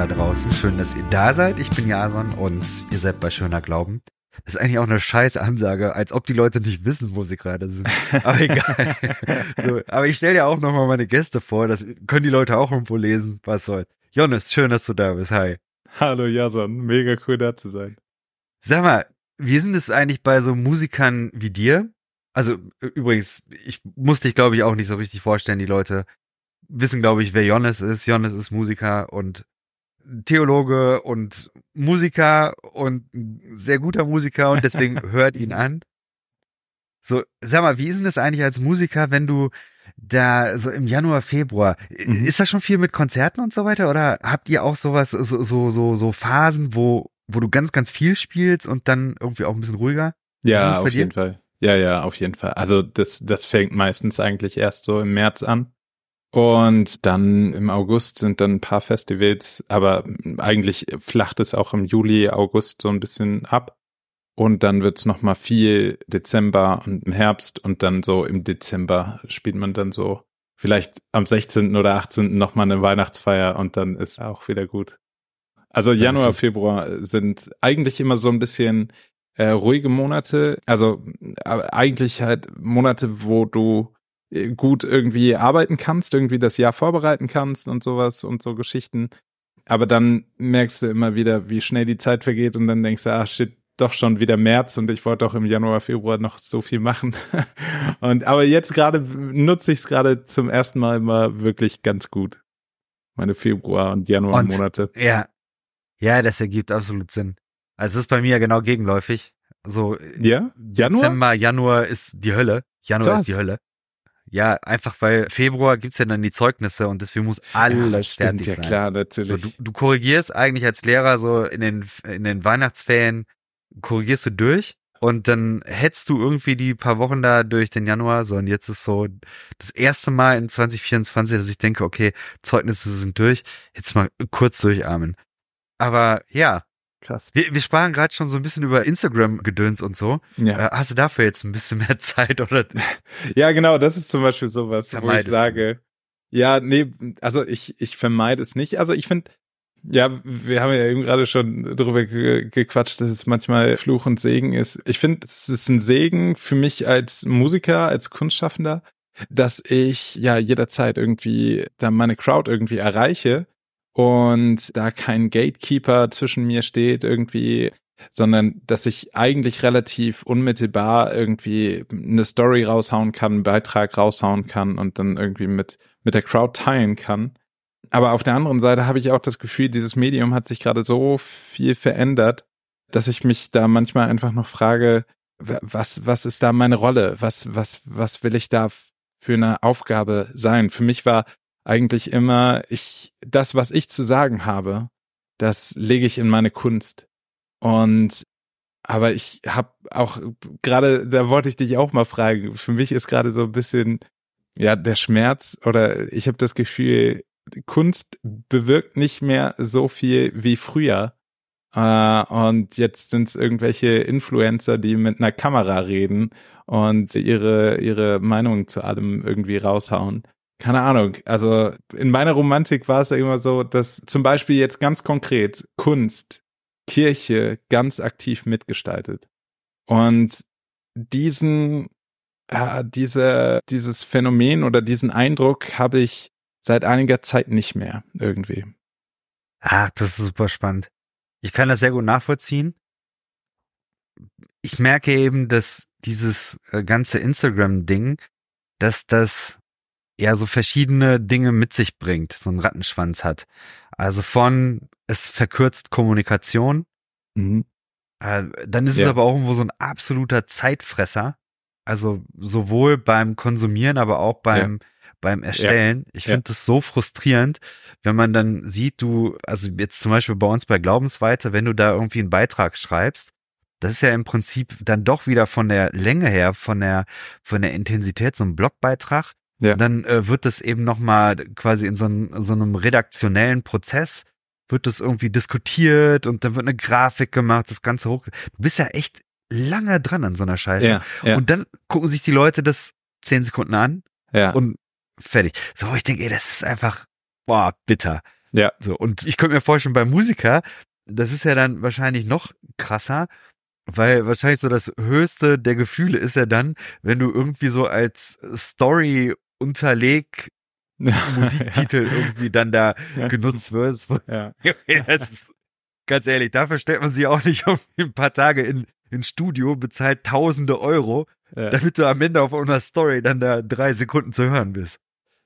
da draußen. Schön, dass ihr da seid. Ich bin Jason und ihr seid bei Schöner Glauben. Das ist eigentlich auch eine scheiß Ansage, als ob die Leute nicht wissen, wo sie gerade sind. Aber egal. so, aber ich stelle ja auch nochmal meine Gäste vor. Das können die Leute auch irgendwo lesen. Was soll. Jonas, schön, dass du da bist. Hi. Hallo Jason, mega cool da zu sein. Sag mal, wie sind es eigentlich bei so Musikern wie dir? Also übrigens, ich muss dich, glaube ich, auch nicht so richtig vorstellen. Die Leute wissen, glaube ich, wer Jonas ist. Jonas ist Musiker und Theologe und Musiker und sehr guter Musiker und deswegen hört ihn an. So, sag mal, wie ist denn das eigentlich als Musiker, wenn du da so im Januar, Februar, mhm. ist das schon viel mit Konzerten und so weiter oder habt ihr auch sowas, so, so, so, so Phasen, wo, wo du ganz, ganz viel spielst und dann irgendwie auch ein bisschen ruhiger? Ja, auf jeden Fall. Ja, ja, auf jeden Fall. Also das, das fängt meistens eigentlich erst so im März an. Und dann im August sind dann ein paar Festivals, aber eigentlich flacht es auch im Juli, August so ein bisschen ab. Und dann wird's noch mal viel Dezember und im Herbst und dann so im Dezember spielt man dann so vielleicht am 16. oder 18. noch mal eine Weihnachtsfeier und dann ist auch wieder gut. Also Januar, Februar sind eigentlich immer so ein bisschen äh, ruhige Monate. Also äh, eigentlich halt Monate, wo du gut irgendwie arbeiten kannst, irgendwie das Jahr vorbereiten kannst und sowas und so Geschichten. Aber dann merkst du immer wieder, wie schnell die Zeit vergeht und dann denkst du, ah shit, doch schon wieder März und ich wollte doch im Januar, Februar noch so viel machen. und aber jetzt gerade nutze ich es gerade zum ersten Mal mal wirklich ganz gut. Meine Februar und Januar Monate. Ja. Ja, das ergibt absolut Sinn. Also es ist bei mir genau gegenläufig. So ja? Januar? Dezember, Januar ist die Hölle. Januar Krass. ist die Hölle. Ja, einfach weil Februar gibt's ja dann die Zeugnisse und deswegen muss alles ja, fertig ja, sein. Ja, klar, natürlich. So, du, du korrigierst eigentlich als Lehrer so in den, in den Weihnachtsferien, korrigierst du durch und dann hetzt du irgendwie die paar Wochen da durch den Januar. So, und jetzt ist so das erste Mal in 2024, dass ich denke, okay, Zeugnisse sind durch, jetzt mal kurz durcharmen. Aber ja, Krass. Wir, wir sprachen gerade schon so ein bisschen über Instagram-Gedöns und so. Ja. Äh, hast du dafür jetzt ein bisschen mehr Zeit oder? ja, genau, das ist zum Beispiel sowas, wo ich sage, du? ja, nee, also ich, ich vermeide es nicht. Also ich finde, ja, wir haben ja eben gerade schon drüber ge gequatscht, dass es manchmal Fluch und Segen ist. Ich finde, es ist ein Segen für mich als Musiker, als Kunstschaffender, dass ich ja jederzeit irgendwie da meine Crowd irgendwie erreiche und da kein Gatekeeper zwischen mir steht irgendwie, sondern dass ich eigentlich relativ unmittelbar irgendwie eine Story raushauen kann, einen Beitrag raushauen kann und dann irgendwie mit, mit der Crowd teilen kann. Aber auf der anderen Seite habe ich auch das Gefühl, dieses Medium hat sich gerade so viel verändert, dass ich mich da manchmal einfach noch frage, was, was ist da meine Rolle? Was, was, was will ich da für eine Aufgabe sein? Für mich war eigentlich immer, ich, das, was ich zu sagen habe, das lege ich in meine Kunst. Und aber ich habe auch gerade, da wollte ich dich auch mal fragen. Für mich ist gerade so ein bisschen ja der Schmerz oder ich habe das Gefühl, Kunst bewirkt nicht mehr so viel wie früher. Uh, und jetzt sind es irgendwelche Influencer, die mit einer Kamera reden und ihre ihre Meinung zu allem irgendwie raushauen keine Ahnung, also in meiner Romantik war es ja immer so, dass zum Beispiel jetzt ganz konkret Kunst, Kirche ganz aktiv mitgestaltet. Und diesen, äh, diese, dieses Phänomen oder diesen Eindruck habe ich seit einiger Zeit nicht mehr irgendwie. Ach, das ist super spannend. Ich kann das sehr gut nachvollziehen. Ich merke eben, dass dieses äh, ganze Instagram-Ding, dass das ja so verschiedene Dinge mit sich bringt, so einen Rattenschwanz hat. Also von es verkürzt Kommunikation, mhm. äh, dann ist ja. es aber auch irgendwo so ein absoluter Zeitfresser. Also sowohl beim Konsumieren, aber auch beim ja. beim Erstellen. Ja. Ich finde das so frustrierend, wenn man dann sieht, du, also jetzt zum Beispiel bei uns bei Glaubensweite, wenn du da irgendwie einen Beitrag schreibst, das ist ja im Prinzip dann doch wieder von der Länge her, von der, von der Intensität so ein Blogbeitrag. Ja. Dann äh, wird das eben nochmal quasi in so, ein, so einem redaktionellen Prozess wird das irgendwie diskutiert und dann wird eine Grafik gemacht, das Ganze hoch. Du bist ja echt lange dran an so einer Scheiße. Ja, ja. Und dann gucken sich die Leute das zehn Sekunden an ja. und fertig. So, ich denke, ey, das ist einfach, boah, bitter. Ja. So, und ich könnte mir vorstellen, bei Musiker, das ist ja dann wahrscheinlich noch krasser, weil wahrscheinlich so das höchste der Gefühle ist ja dann, wenn du irgendwie so als Story unterleg Musiktitel irgendwie dann da genutzt wirst. Ja. ist, ganz ehrlich, dafür stellt man sich auch nicht irgendwie ein paar Tage in, in Studio, bezahlt tausende Euro, ja. damit du am Ende auf einer Story dann da drei Sekunden zu hören bist.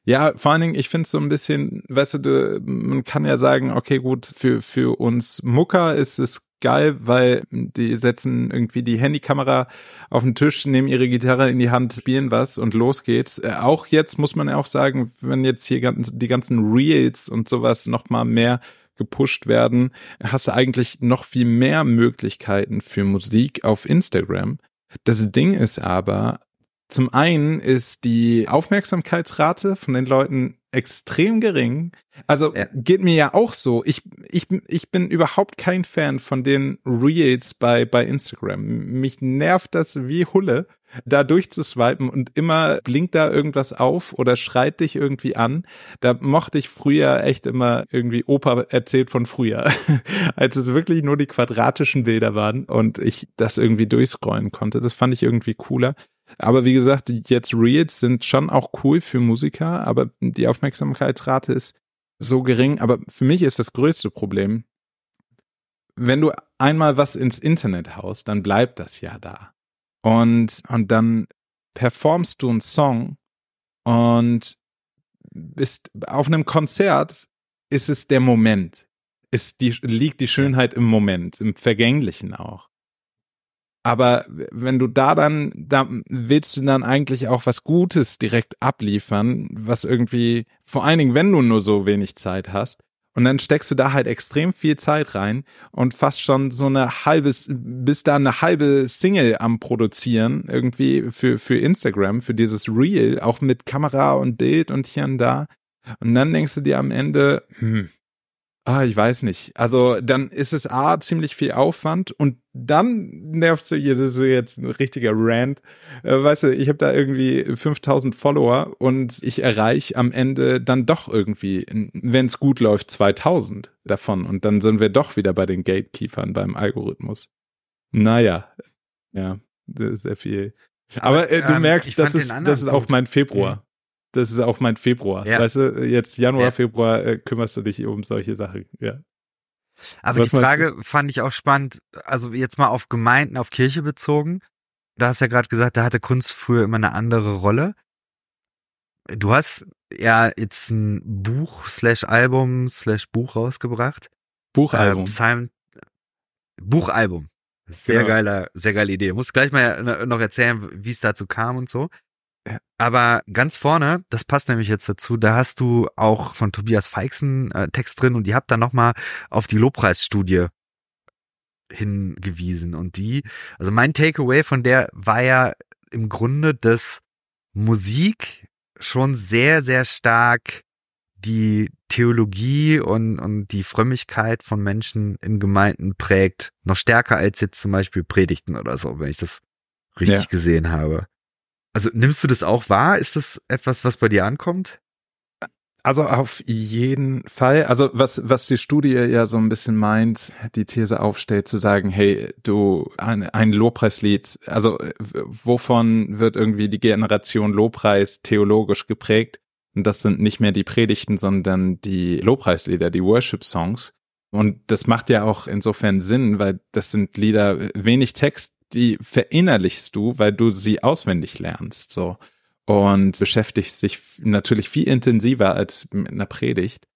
Ja, vor allen Dingen, ich finde es so ein bisschen, weißt du, man kann ja sagen, okay, gut, für, für uns Mucker ist es geil, weil die setzen irgendwie die Handykamera auf den Tisch, nehmen ihre Gitarre in die Hand, spielen was und los geht's. Äh, auch jetzt muss man ja auch sagen, wenn jetzt hier die ganzen Reels und sowas noch mal mehr gepusht werden, hast du eigentlich noch viel mehr Möglichkeiten für Musik auf Instagram. Das Ding ist aber, zum einen ist die Aufmerksamkeitsrate von den Leuten extrem gering. Also ja. geht mir ja auch so. Ich, ich, ich bin überhaupt kein Fan von den Reels bei, bei Instagram. Mich nervt das wie Hulle, da durchzuswipen und immer blinkt da irgendwas auf oder schreit dich irgendwie an. Da mochte ich früher echt immer irgendwie Opa erzählt von früher, als es wirklich nur die quadratischen Bilder waren und ich das irgendwie durchscrollen konnte. Das fand ich irgendwie cooler. Aber wie gesagt, jetzt Reels sind schon auch cool für Musiker, aber die Aufmerksamkeitsrate ist so gering. Aber für mich ist das größte Problem, wenn du einmal was ins Internet haust, dann bleibt das ja da. Und, und dann performst du einen Song und bist auf einem Konzert ist es der Moment. Ist die, liegt die Schönheit im Moment, im Vergänglichen auch. Aber wenn du da dann, da willst du dann eigentlich auch was Gutes direkt abliefern, was irgendwie, vor allen Dingen, wenn du nur so wenig Zeit hast. Und dann steckst du da halt extrem viel Zeit rein und fast schon so eine halbes, bis da eine halbe Single am Produzieren irgendwie für, für Instagram, für dieses Reel, auch mit Kamera und Bild und hier und da. Und dann denkst du dir am Ende, hm, Ah, ich weiß nicht. Also dann ist es A, ziemlich viel Aufwand und dann nervt sie, das ist jetzt ein richtiger Rant. Äh, weißt du, ich habe da irgendwie 5000 Follower und ich erreiche am Ende dann doch irgendwie, wenn es gut läuft, 2000 davon und dann sind wir doch wieder bei den Gatekeepern beim Algorithmus. Naja, ja, sehr viel. Aber, äh, du ähm, merkst, das ist, das ist auch mein Februar das ist auch mein Februar. Ja. Weißt du, jetzt Januar, ja. Februar äh, kümmerst du dich um solche Sachen, ja. Aber Was die Frage fand ich auch spannend, also jetzt mal auf Gemeinden, auf Kirche bezogen. Du hast ja gerade gesagt, da hatte Kunst früher immer eine andere Rolle. Du hast ja jetzt ein Buch slash Album slash Buch rausgebracht. Buchalbum. Ähm, Simon, Buchalbum. Sehr genau. geiler, sehr geile Idee. Muss gleich mal noch erzählen, wie es dazu kam und so. Aber ganz vorne, das passt nämlich jetzt dazu, da hast du auch von Tobias Feixen äh, Text drin und die habt dann nochmal auf die Lobpreisstudie hingewiesen. Und die, also mein Takeaway von der war ja im Grunde, dass Musik schon sehr, sehr stark die Theologie und, und die Frömmigkeit von Menschen in Gemeinden prägt. Noch stärker als jetzt zum Beispiel Predigten oder so, wenn ich das richtig ja. gesehen habe. Also nimmst du das auch wahr? Ist das etwas, was bei dir ankommt? Also auf jeden Fall. Also was, was die Studie ja so ein bisschen meint, die These aufstellt, zu sagen, hey, du, ein, ein Lobpreislied, also wovon wird irgendwie die Generation Lobpreis theologisch geprägt? Und das sind nicht mehr die Predigten, sondern die Lobpreislieder, die Worship-Songs. Und das macht ja auch insofern Sinn, weil das sind Lieder, wenig Text, die verinnerlichst du, weil du sie auswendig lernst, so. Und beschäftigst dich natürlich viel intensiver als mit einer Predigt.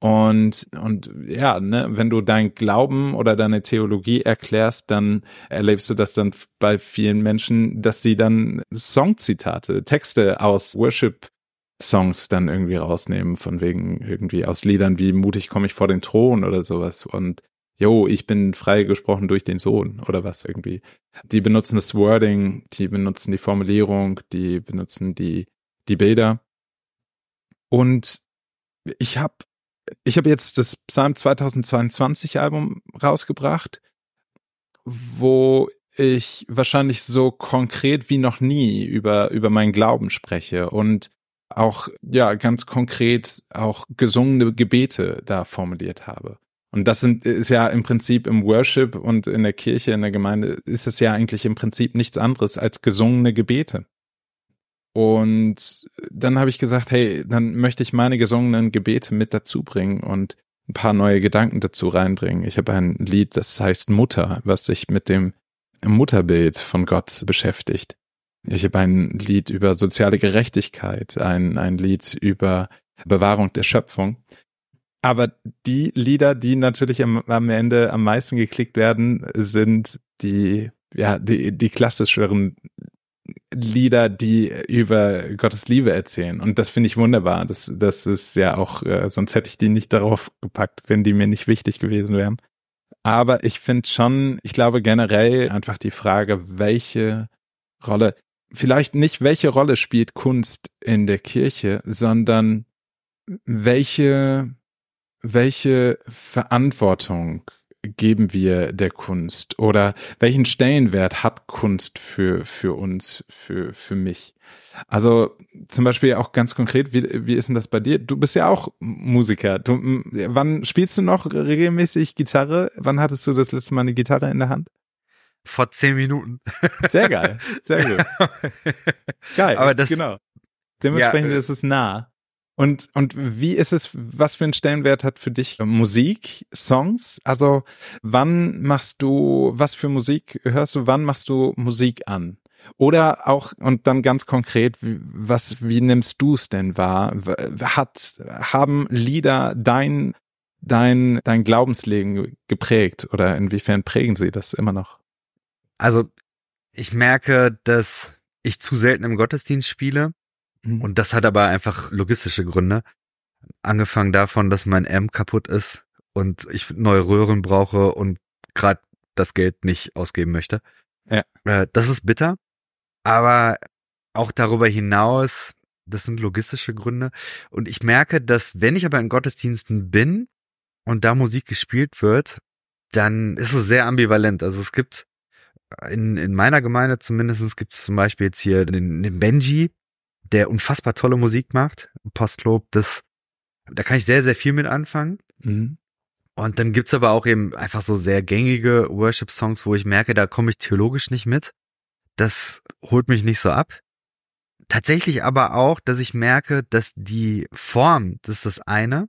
Und, und ja, ne, wenn du dein Glauben oder deine Theologie erklärst, dann erlebst du das dann bei vielen Menschen, dass sie dann Songzitate, Texte aus Worship Songs dann irgendwie rausnehmen, von wegen irgendwie aus Liedern wie Mutig komme ich vor den Thron oder sowas. Und yo, ich bin freigesprochen durch den Sohn oder was irgendwie. Die benutzen das Wording, die benutzen die Formulierung, die benutzen die, die Bilder. Und ich habe ich hab jetzt das Psalm 2022 Album rausgebracht, wo ich wahrscheinlich so konkret wie noch nie über, über meinen Glauben spreche und auch ja ganz konkret auch gesungene Gebete da formuliert habe. Und das sind, ist ja im Prinzip im Worship und in der Kirche, in der Gemeinde, ist es ja eigentlich im Prinzip nichts anderes als gesungene Gebete. Und dann habe ich gesagt, hey, dann möchte ich meine gesungenen Gebete mit dazu bringen und ein paar neue Gedanken dazu reinbringen. Ich habe ein Lied, das heißt Mutter, was sich mit dem Mutterbild von Gott beschäftigt. Ich habe ein Lied über soziale Gerechtigkeit, ein, ein Lied über Bewahrung der Schöpfung. Aber die Lieder, die natürlich am, am Ende am meisten geklickt werden, sind die, ja, die, die klassischeren Lieder, die über Gottes Liebe erzählen. Und das finde ich wunderbar. Das, das ist ja auch, äh, sonst hätte ich die nicht darauf gepackt, wenn die mir nicht wichtig gewesen wären. Aber ich finde schon, ich glaube generell einfach die Frage, welche Rolle, vielleicht nicht welche Rolle spielt Kunst in der Kirche, sondern welche, welche Verantwortung geben wir der Kunst oder welchen Stellenwert hat Kunst für, für uns, für, für mich? Also zum Beispiel auch ganz konkret, wie, wie ist denn das bei dir? Du bist ja auch Musiker. Du, wann spielst du noch regelmäßig Gitarre? Wann hattest du das letzte Mal eine Gitarre in der Hand? Vor zehn Minuten. Sehr geil, sehr gut. geil, aber das, genau. Dementsprechend ja, ist es nah. Und, und wie ist es, was für einen Stellenwert hat für dich Musik, Songs? Also wann machst du, was für Musik hörst du, wann machst du Musik an? Oder auch, und dann ganz konkret, was, wie nimmst du es denn wahr? Hat, haben Lieder dein, dein, dein Glaubensleben geprägt oder inwiefern prägen sie das immer noch? Also, ich merke, dass ich zu selten im Gottesdienst spiele Mhm. Und das hat aber einfach logistische Gründe. Angefangen davon, dass mein M kaputt ist und ich neue Röhren brauche und gerade das Geld nicht ausgeben möchte. Ja. Äh, das ist bitter. Aber auch darüber hinaus, das sind logistische Gründe. Und ich merke, dass wenn ich aber in Gottesdiensten bin und da Musik gespielt wird, dann ist es sehr ambivalent. Also es gibt in, in meiner Gemeinde zumindest gibt es zum Beispiel jetzt hier den, den Benji, der unfassbar tolle Musik macht. Postlob, das, da kann ich sehr, sehr viel mit anfangen. Mhm. Und dann gibt's aber auch eben einfach so sehr gängige Worship-Songs, wo ich merke, da komme ich theologisch nicht mit. Das holt mich nicht so ab. Tatsächlich aber auch, dass ich merke, dass die Form, das ist das eine,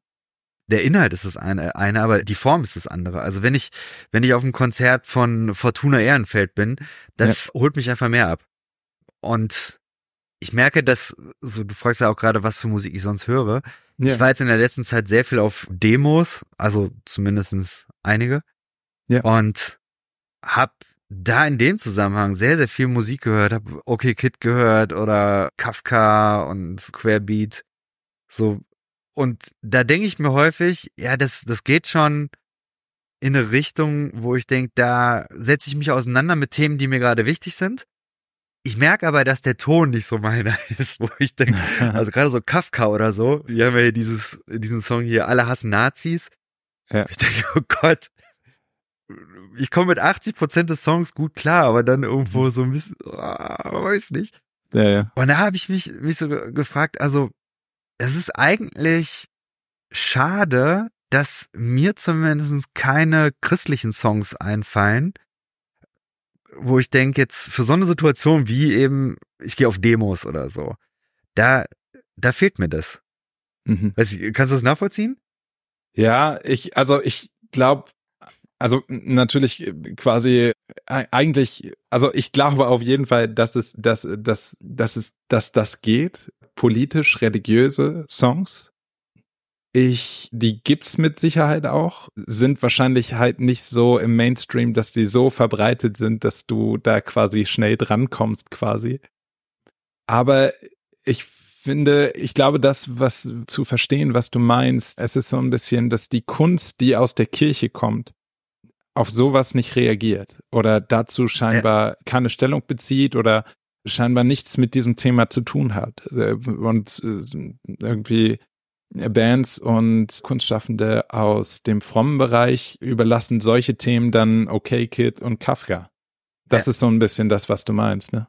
der Inhalt ist das eine, eine, aber die Form ist das andere. Also wenn ich, wenn ich auf einem Konzert von Fortuna Ehrenfeld bin, das ja. holt mich einfach mehr ab. Und ich merke, dass, so du fragst ja auch gerade, was für Musik ich sonst höre. Ja. Ich war jetzt in der letzten Zeit sehr viel auf Demos, also zumindestens einige. Ja. Und hab da in dem Zusammenhang sehr, sehr viel Musik gehört, hab Okay Kid gehört oder Kafka und Squarebeat. So. Und da denke ich mir häufig, ja, das, das geht schon in eine Richtung, wo ich denke, da setze ich mich auseinander mit Themen, die mir gerade wichtig sind. Ich merke aber, dass der Ton nicht so meiner ist, wo ich denke, also gerade so Kafka oder so, die haben ja hier dieses, diesen Song hier, alle hassen Nazis. Ja. Ich denke, oh Gott, ich komme mit 80 Prozent des Songs gut klar, aber dann irgendwo so ein bisschen, oh, weiß nicht. Ja, ja. Und da habe ich mich, mich so gefragt, also es ist eigentlich schade, dass mir zumindest keine christlichen Songs einfallen, wo ich denke, jetzt für so eine Situation wie eben, ich gehe auf Demos oder so, da, da fehlt mir das. Mhm. Weiß ich, kannst du das nachvollziehen? Ja, ich, also ich glaube, also natürlich quasi eigentlich, also ich glaube auf jeden Fall, dass es, dass, dass, dass es, dass das geht. Politisch religiöse Songs ich, die gibt's mit Sicherheit auch, sind wahrscheinlich halt nicht so im Mainstream, dass die so verbreitet sind, dass du da quasi schnell drankommst quasi. Aber ich finde, ich glaube, das, was zu verstehen, was du meinst, es ist so ein bisschen, dass die Kunst, die aus der Kirche kommt, auf sowas nicht reagiert oder dazu scheinbar ja. keine Stellung bezieht oder scheinbar nichts mit diesem Thema zu tun hat äh, und äh, irgendwie Bands und Kunstschaffende aus dem frommen Bereich überlassen solche Themen dann Okay Kid und Kafka. Das ja. ist so ein bisschen das, was du meinst, ne?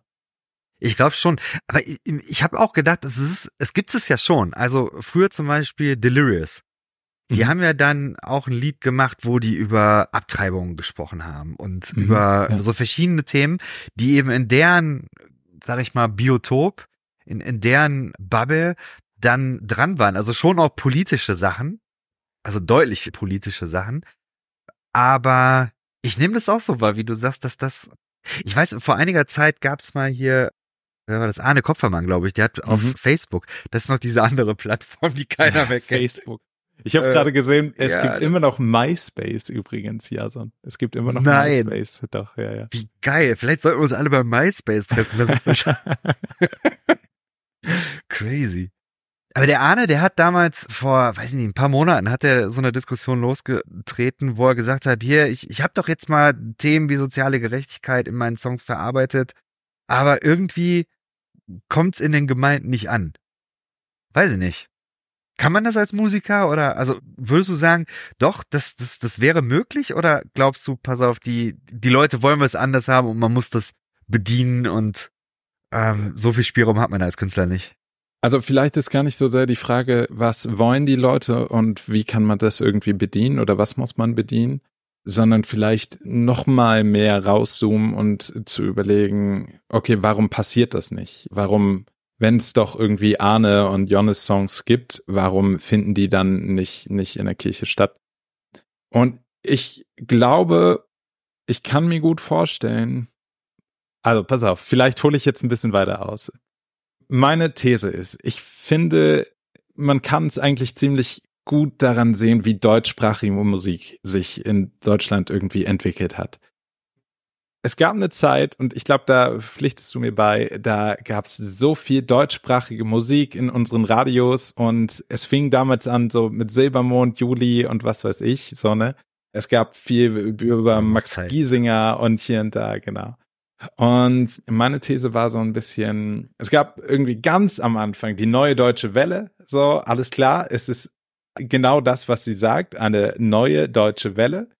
Ich glaube schon. Aber ich, ich habe auch gedacht, es, ist, es gibt es ja schon. Also früher zum Beispiel Delirious. Die mhm. haben ja dann auch ein Lied gemacht, wo die über Abtreibungen gesprochen haben und mhm, über ja. so verschiedene Themen, die eben in deren, sag ich mal, Biotop, in, in deren Bubble dann dran waren. Also schon auch politische Sachen, also deutlich politische Sachen. Aber ich nehme das auch so wahr, wie du sagst, dass das. Ich weiß, vor einiger Zeit gab es mal hier wer war das? Arne Kopfermann, glaube ich, der hat mhm. auf Facebook, das ist noch diese andere Plattform, die keiner ja, mehr kennt. Facebook. Ich habe äh, gerade gesehen, es ja, gibt immer noch MySpace übrigens, Jason. Es gibt immer noch nein. MySpace. Doch, ja, ja. Wie geil. Vielleicht sollten wir uns alle bei MySpace treffen. Ist Crazy. Aber der Arne, der hat damals vor, weiß ich nicht, ein paar Monaten hat er so eine Diskussion losgetreten, wo er gesagt hat, hier, ich, ich habe doch jetzt mal Themen wie soziale Gerechtigkeit in meinen Songs verarbeitet, aber irgendwie kommt's in den Gemeinden nicht an. Weiß ich nicht. Kann man das als Musiker oder also würdest du sagen, doch, das, das, das wäre möglich oder glaubst du, pass auf, die, die Leute wollen was anders haben und man muss das bedienen und ähm, so viel Spielraum hat man als Künstler nicht? Also vielleicht ist gar nicht so sehr die Frage, was wollen die Leute und wie kann man das irgendwie bedienen oder was muss man bedienen, sondern vielleicht noch mal mehr rauszoomen und zu überlegen, okay, warum passiert das nicht? Warum wenn es doch irgendwie Arne und Jonas Songs gibt, warum finden die dann nicht, nicht in der Kirche statt? Und ich glaube, ich kann mir gut vorstellen, also pass auf, vielleicht hole ich jetzt ein bisschen weiter aus. Meine These ist, ich finde, man kann es eigentlich ziemlich gut daran sehen, wie deutschsprachige Musik sich in Deutschland irgendwie entwickelt hat es gab eine Zeit, und ich glaube, da pflichtest du mir bei, da gab es so viel deutschsprachige Musik in unseren Radios und es fing damals an so mit Silbermond, Juli und was weiß ich, so, ne? Es gab viel über Max Giesinger und hier und da, genau. Und meine These war so ein bisschen, es gab irgendwie ganz am Anfang die neue deutsche Welle, so, alles klar, es ist genau das, was sie sagt, eine neue deutsche Welle.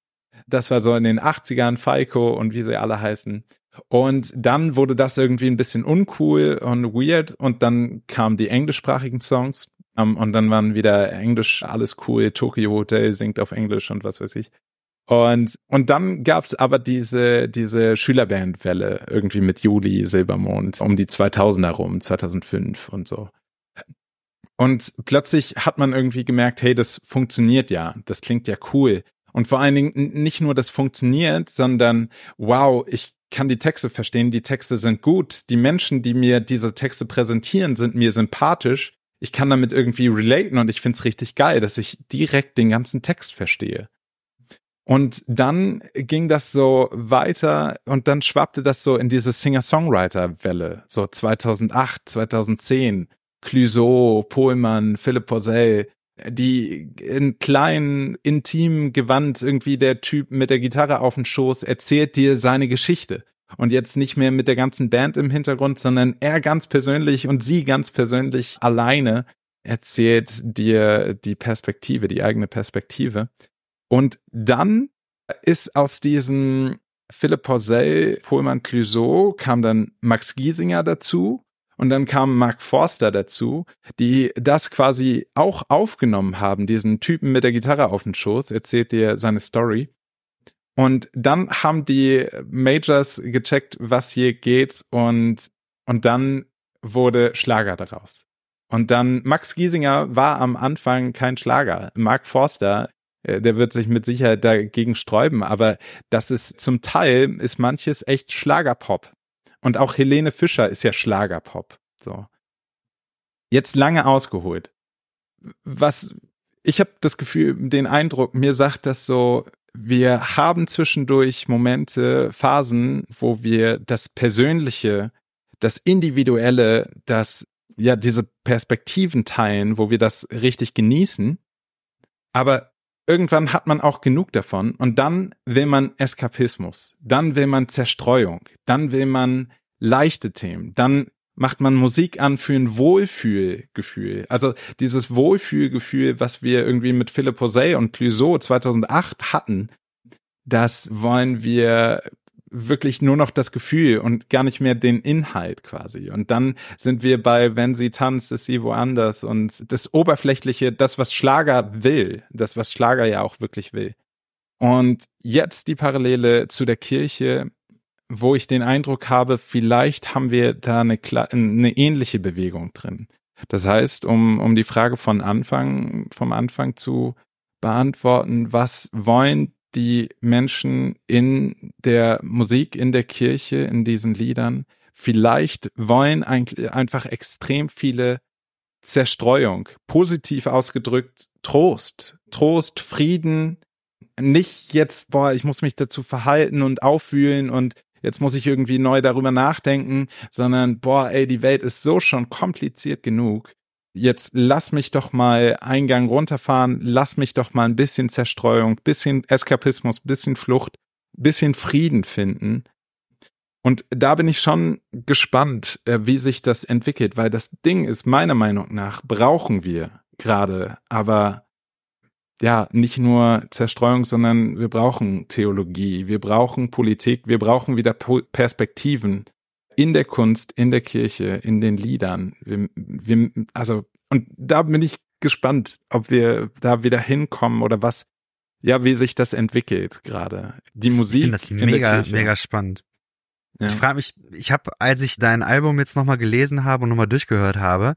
Das war so in den 80ern, Falco und wie sie alle heißen. Und dann wurde das irgendwie ein bisschen uncool und weird und dann kamen die englischsprachigen Songs um, ähm, und dann waren wieder Englisch alles cool, Tokyo Hotel singt auf Englisch und was weiß ich. Und, und dann gab's aber diese, diese Schülerbandwelle irgendwie mit Juli Silbermond um die 2000er rum, 2005 und so. Und plötzlich hat man irgendwie gemerkt, hey, das funktioniert ja, das klingt ja cool. Und vor allen Dingen nicht nur das funktioniert, sondern wow, ich kann die Texte verstehen, die Texte sind gut, die Menschen, die mir diese Texte präsentieren, sind mir sympathisch. Ich kann damit irgendwie relaten und ich find's richtig geil, dass ich direkt den ganzen Text verstehe. Und dann ging das so weiter und dann schwappte das so in diese Singer-Songwriter-Welle, so 2008, 2010. Clouseau, Pohlmann, Philipp Porzell, die in kleinen, intimen Gewand irgendwie der Typ mit der Gitarre auf dem Schoß erzählt dir seine Geschichte. Und jetzt nicht mehr mit der ganzen Band im Hintergrund, sondern er ganz persönlich und sie ganz persönlich alleine erzählt dir die Perspektive, die eigene Perspektive. Und dann ist aus diesem Philipp Porzell, Pohlmann Clouseau kam dann Max Giesinger dazu und dann kam Mark Forster dazu, die das quasi auch aufgenommen haben, diesen Typen mit der Gitarre auf dem Schoß, erzählt dir seine Story. Und dann haben die Majors gecheckt, was hier geht und, und dann wurde Schlager daraus. Und dann Max Giesinger war am Anfang kein Schlager. Mark Forster, äh, der wird sich mit Sicherheit dagegen sträuben, aber das ist zum Teil ist manches echt Schlagerpop. Und auch Helene Fischer ist ja Schlagerpop. So. Jetzt lange ausgeholt. Was, ich habe das Gefühl, den Eindruck, mir sagt das so, wir haben zwischendurch Momente, Phasen, wo wir das Persönliche, das Individuelle, das, ja, diese Perspektiven teilen, wo wir das richtig genießen. Aber irgendwann hat man auch genug davon und dann will man Eskapismus, dann will man Zerstreuung, dann will man leichte Themen, dann macht man Musik an für ein Wohlfühlgefühl. Also dieses Wohlfühlgefühl, was wir irgendwie mit Philipp José und Clouseau 2008 hatten, das wollen wir wirklich nur noch das Gefühl und gar nicht mehr den Inhalt quasi. Und dann sind wir bei, wenn sie tanzt, ist sie woanders und das Oberflächliche, das, was Schlager will, das, was Schlager ja auch wirklich will. Und jetzt die Parallele zu der Kirche, wo ich den Eindruck habe, vielleicht haben wir da eine, eine ähnliche Bewegung drin. Das heißt, um, um die Frage von Anfang, vom Anfang zu beantworten, was wollen die Menschen in der Musik, in der Kirche, in diesen Liedern? Vielleicht wollen einfach extrem viele Zerstreuung, positiv ausgedrückt Trost, Trost, Frieden, nicht jetzt, boah, ich muss mich dazu verhalten und auffühlen und jetzt muss ich irgendwie neu darüber nachdenken, sondern boah, ey, die Welt ist so schon kompliziert genug. Jetzt lass mich doch mal Eingang runterfahren, lass mich doch mal ein bisschen Zerstreuung, bisschen Eskapismus, bisschen Flucht, bisschen Frieden finden. Und da bin ich schon gespannt, äh, wie sich das entwickelt, weil das Ding ist meiner Meinung nach brauchen wir gerade, aber ja, nicht nur Zerstreuung, sondern wir brauchen Theologie, wir brauchen Politik, wir brauchen wieder Perspektiven in der Kunst, in der Kirche, in den Liedern. Wir, wir, also, und da bin ich gespannt, ob wir da wieder hinkommen oder was, ja, wie sich das entwickelt gerade. Die Musik. Ich finde das mega, mega spannend. Ja. Ich frage mich, ich habe, als ich dein Album jetzt nochmal gelesen habe und nochmal durchgehört habe,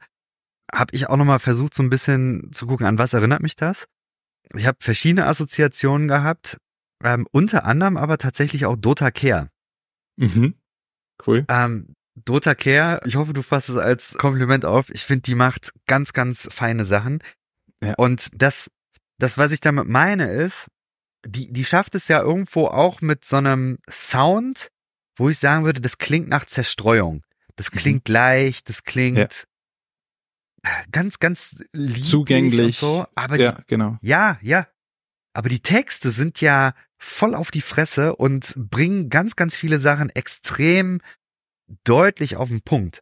habe ich auch nochmal versucht, so ein bisschen zu gucken, an was erinnert mich das? ich habe verschiedene Assoziationen gehabt, ähm, unter anderem aber tatsächlich auch Dota Care. Mhm. Cool. Ähm, Dota Care, ich hoffe, du fasst es als Kompliment auf. Ich finde, die macht ganz, ganz feine Sachen. Ja. Und das, das, was ich damit meine, ist, die, die schafft es ja irgendwo auch mit so einem Sound, wo ich sagen würde, das klingt nach Zerstreuung. Das mhm. klingt mhm. leicht, das klingt ja ganz, ganz zugänglich. so. Aber ja, die, genau. Ja, ja. Aber die Texte sind ja voll auf die Fresse und bringen ganz, ganz viele Sachen extrem deutlich auf den Punkt.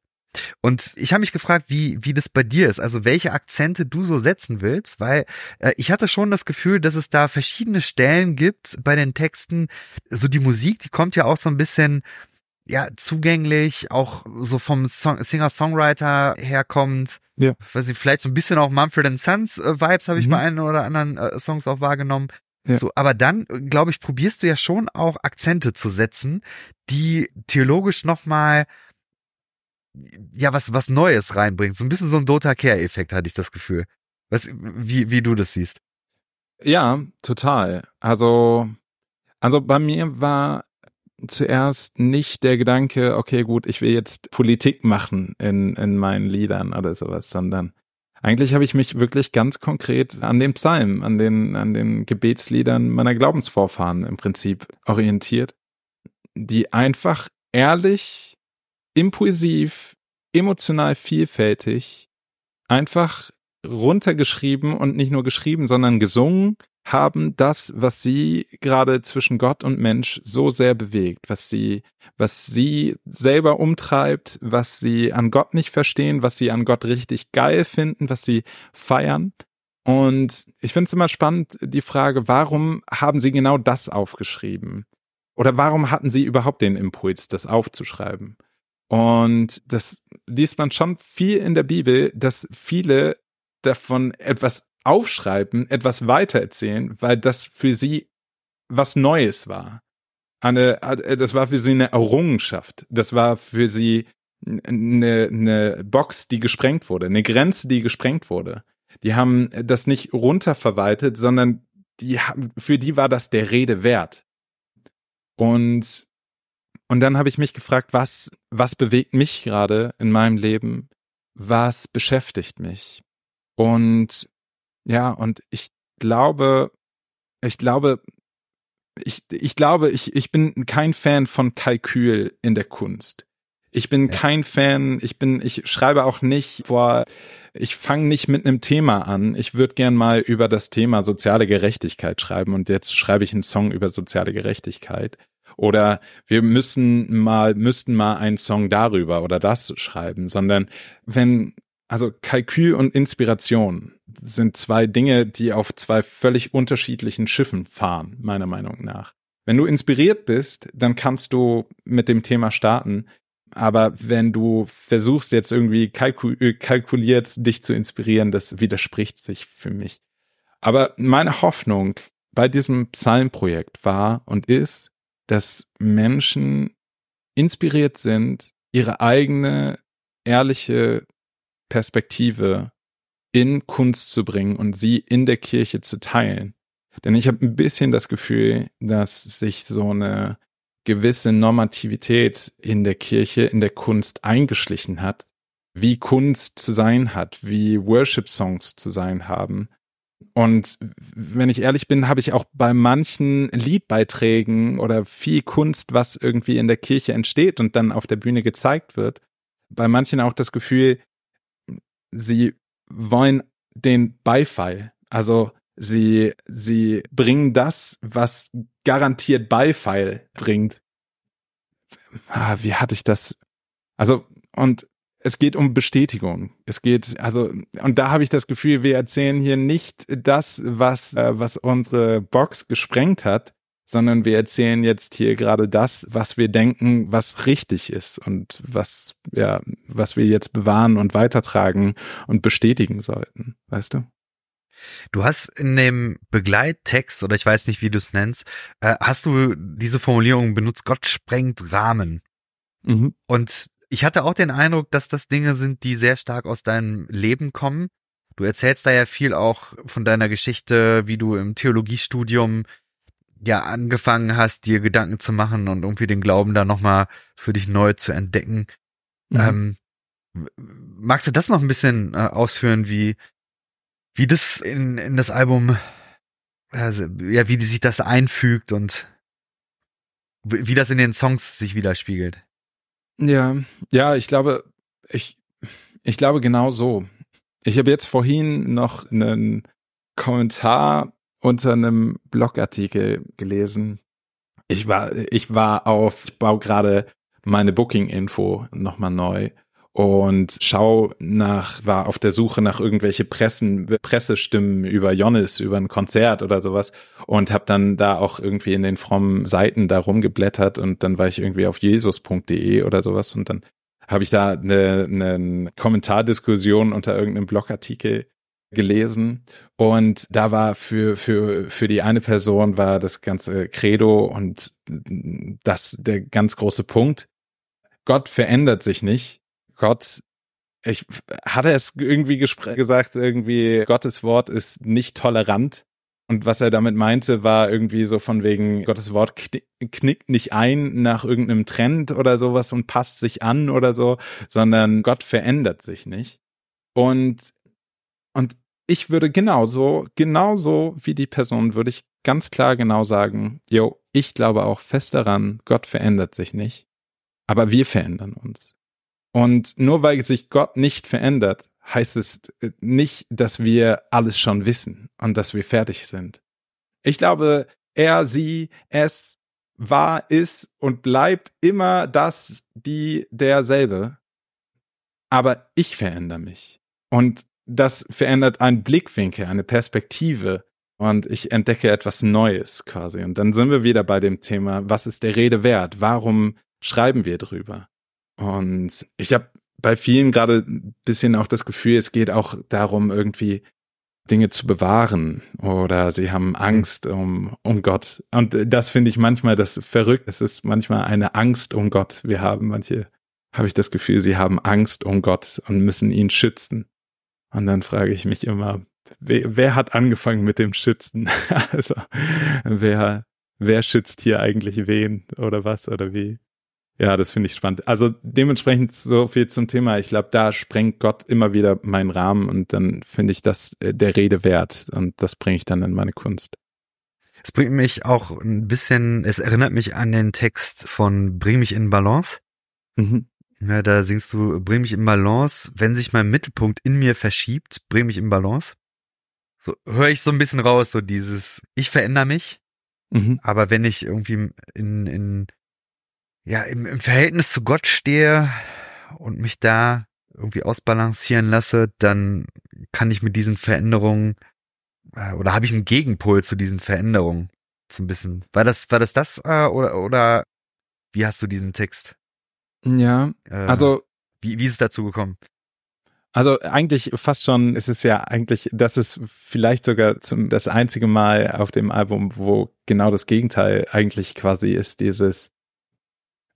Und ich habe mich gefragt, wie, wie das bei dir ist, also welche Akzente du so setzen willst, weil äh, ich hatte schon das Gefühl, dass es da verschiedene Stellen gibt bei den Texten. So die Musik, die kommt ja auch so ein bisschen ja zugänglich, auch so vom Song Singer-Songwriter herkommt. Ja. Weiß ich, vielleicht so ein bisschen auch Mumford Sons äh, Vibes habe ich mhm. bei einen oder anderen äh, Songs auch wahrgenommen. Ja. So, aber dann, glaube ich, probierst du ja schon auch Akzente zu setzen, die theologisch nochmal ja was was Neues reinbringt. So ein bisschen so ein Dota Care Effekt hatte ich das Gefühl. Was wie wie du das siehst? Ja, total. Also also bei mir war zuerst nicht der Gedanke, okay, gut, ich will jetzt Politik machen in, in meinen Liedern oder sowas, sondern eigentlich habe ich mich wirklich ganz konkret an dem Psalm, an den, an den Gebetsliedern meiner Glaubensvorfahren im Prinzip orientiert, die einfach ehrlich, impulsiv, emotional vielfältig einfach runtergeschrieben und nicht nur geschrieben, sondern gesungen haben das, was sie gerade zwischen Gott und Mensch so sehr bewegt, was sie, was sie selber umtreibt, was sie an Gott nicht verstehen, was sie an Gott richtig geil finden, was sie feiern. Und ich finde es immer spannend, die Frage, warum haben sie genau das aufgeschrieben? Oder warum hatten sie überhaupt den Impuls, das aufzuschreiben? Und das liest man schon viel in der Bibel, dass viele davon etwas aufschreiben, etwas weitererzählen, weil das für sie was Neues war. Eine, das war für sie eine Errungenschaft. Das war für sie eine, eine Box, die gesprengt wurde, eine Grenze, die gesprengt wurde. Die haben das nicht runterverwaltet, sondern die haben, für die war das der Rede wert. Und, und dann habe ich mich gefragt, was, was bewegt mich gerade in meinem Leben? Was beschäftigt mich? Und ja, und ich glaube, ich glaube, ich, ich glaube, ich, ich bin kein Fan von Kalkül in der Kunst. Ich bin ja. kein Fan, ich bin, ich schreibe auch nicht, boah, ich fange nicht mit einem Thema an. Ich würde gern mal über das Thema soziale Gerechtigkeit schreiben und jetzt schreibe ich einen Song über soziale Gerechtigkeit. Oder wir müssen mal, müssten mal einen Song darüber oder das schreiben, sondern wenn, also Kalkül und Inspiration sind zwei Dinge, die auf zwei völlig unterschiedlichen Schiffen fahren, meiner Meinung nach. Wenn du inspiriert bist, dann kannst du mit dem Thema starten. Aber wenn du versuchst jetzt irgendwie kalkul äh, kalkuliert dich zu inspirieren, das widerspricht sich für mich. Aber meine Hoffnung bei diesem Psalmprojekt war und ist, dass Menschen inspiriert sind, ihre eigene ehrliche Perspektive in Kunst zu bringen und sie in der Kirche zu teilen. Denn ich habe ein bisschen das Gefühl, dass sich so eine gewisse Normativität in der Kirche, in der Kunst eingeschlichen hat, wie Kunst zu sein hat, wie Worship-Songs zu sein haben. Und wenn ich ehrlich bin, habe ich auch bei manchen Liedbeiträgen oder viel Kunst, was irgendwie in der Kirche entsteht und dann auf der Bühne gezeigt wird, bei manchen auch das Gefühl, sie wollen den Beifall. Also Sie, sie bringen das, was garantiert Beifall bringt. Ah, wie hatte ich das? Also, und es geht um Bestätigung. Es geht, also, und da habe ich das Gefühl, wir erzählen hier nicht das, was, äh, was unsere Box gesprengt hat, sondern wir erzählen jetzt hier gerade das, was wir denken, was richtig ist und was, ja, was wir jetzt bewahren und weitertragen und bestätigen sollten. Weißt du? Du hast in dem Begleittext, oder ich weiß nicht, wie du es nennst, äh, hast du diese Formulierung benutzt, Gott sprengt Rahmen. Mhm. Und ich hatte auch den Eindruck, dass das Dinge sind, die sehr stark aus deinem Leben kommen. Du erzählst da ja viel auch von deiner Geschichte, wie du im Theologiestudium ja angefangen hast, dir Gedanken zu machen und irgendwie den Glauben da nochmal für dich neu zu entdecken. Mhm. Ähm, magst du das noch ein bisschen äh, ausführen, wie, wie das in, in das Album, also, ja, wie sich das einfügt und wie das in den Songs sich widerspiegelt. Ja, ja, ich glaube, ich, ich glaube genau so. Ich habe jetzt vorhin noch einen Kommentar unter einem Blogartikel gelesen. Ich war, ich war auf, ich baue gerade meine Booking-Info nochmal neu und schau nach, war auf der Suche nach irgendwelche Pressen, Pressestimmen über Jonis, über ein Konzert oder sowas und habe dann da auch irgendwie in den frommen Seiten da rumgeblättert und dann war ich irgendwie auf jesus.de oder sowas und dann habe ich da eine, eine Kommentardiskussion unter irgendeinem Blogartikel gelesen und da war für für für die eine Person war das ganze Credo und das der ganz große Punkt Gott verändert sich nicht Gott, ich hatte es irgendwie gesagt, irgendwie Gottes Wort ist nicht tolerant. Und was er damit meinte, war irgendwie so von wegen, Gottes Wort knickt nicht ein nach irgendeinem Trend oder sowas und passt sich an oder so, sondern Gott verändert sich nicht. Und, und ich würde genauso, genauso wie die Person, würde ich ganz klar genau sagen, yo, ich glaube auch fest daran, Gott verändert sich nicht. Aber wir verändern uns. Und nur weil sich Gott nicht verändert, heißt es äh, nicht, dass wir alles schon wissen und dass wir fertig sind. Ich glaube, er, sie, es war, ist und bleibt immer das, die, derselbe. Aber ich verändere mich. Und das verändert einen Blickwinkel, eine Perspektive. Und ich entdecke etwas Neues quasi. Und dann sind wir wieder bei dem Thema, was ist der Rede wert? Warum schreiben wir drüber? Und ich habe bei vielen gerade ein bisschen auch das Gefühl, es geht auch darum, irgendwie Dinge zu bewahren oder sie haben Angst um, um Gott. Und das finde ich manchmal das verrückt. Es ist manchmal eine Angst um Gott. Wir haben manche, habe ich das Gefühl, sie haben Angst um Gott und müssen ihn schützen. Und dann frage ich mich immer, wer, wer hat angefangen mit dem Schützen? also, wer, wer schützt hier eigentlich wen oder was oder wie? Ja, das finde ich spannend. Also dementsprechend so viel zum Thema. Ich glaube, da sprengt Gott immer wieder meinen Rahmen und dann finde ich das äh, der Rede wert und das bringe ich dann in meine Kunst. Es bringt mich auch ein bisschen, es erinnert mich an den Text von Bring mich in Balance. Mhm. Ja, da singst du, bring mich in Balance, wenn sich mein Mittelpunkt in mir verschiebt, bring mich in Balance. So höre ich so ein bisschen raus, so dieses, ich verändere mich, mhm. aber wenn ich irgendwie in, in ja, im, im Verhältnis zu Gott stehe und mich da irgendwie ausbalancieren lasse, dann kann ich mit diesen Veränderungen äh, oder habe ich einen Gegenpol zu diesen Veränderungen. So ein bisschen. War das, war das das äh, oder, oder wie hast du diesen Text? Ja, äh, also. Wie, wie ist es dazu gekommen? Also eigentlich fast schon, ist es ja eigentlich, das ist vielleicht sogar zum, das einzige Mal auf dem Album, wo genau das Gegenteil eigentlich quasi ist, dieses,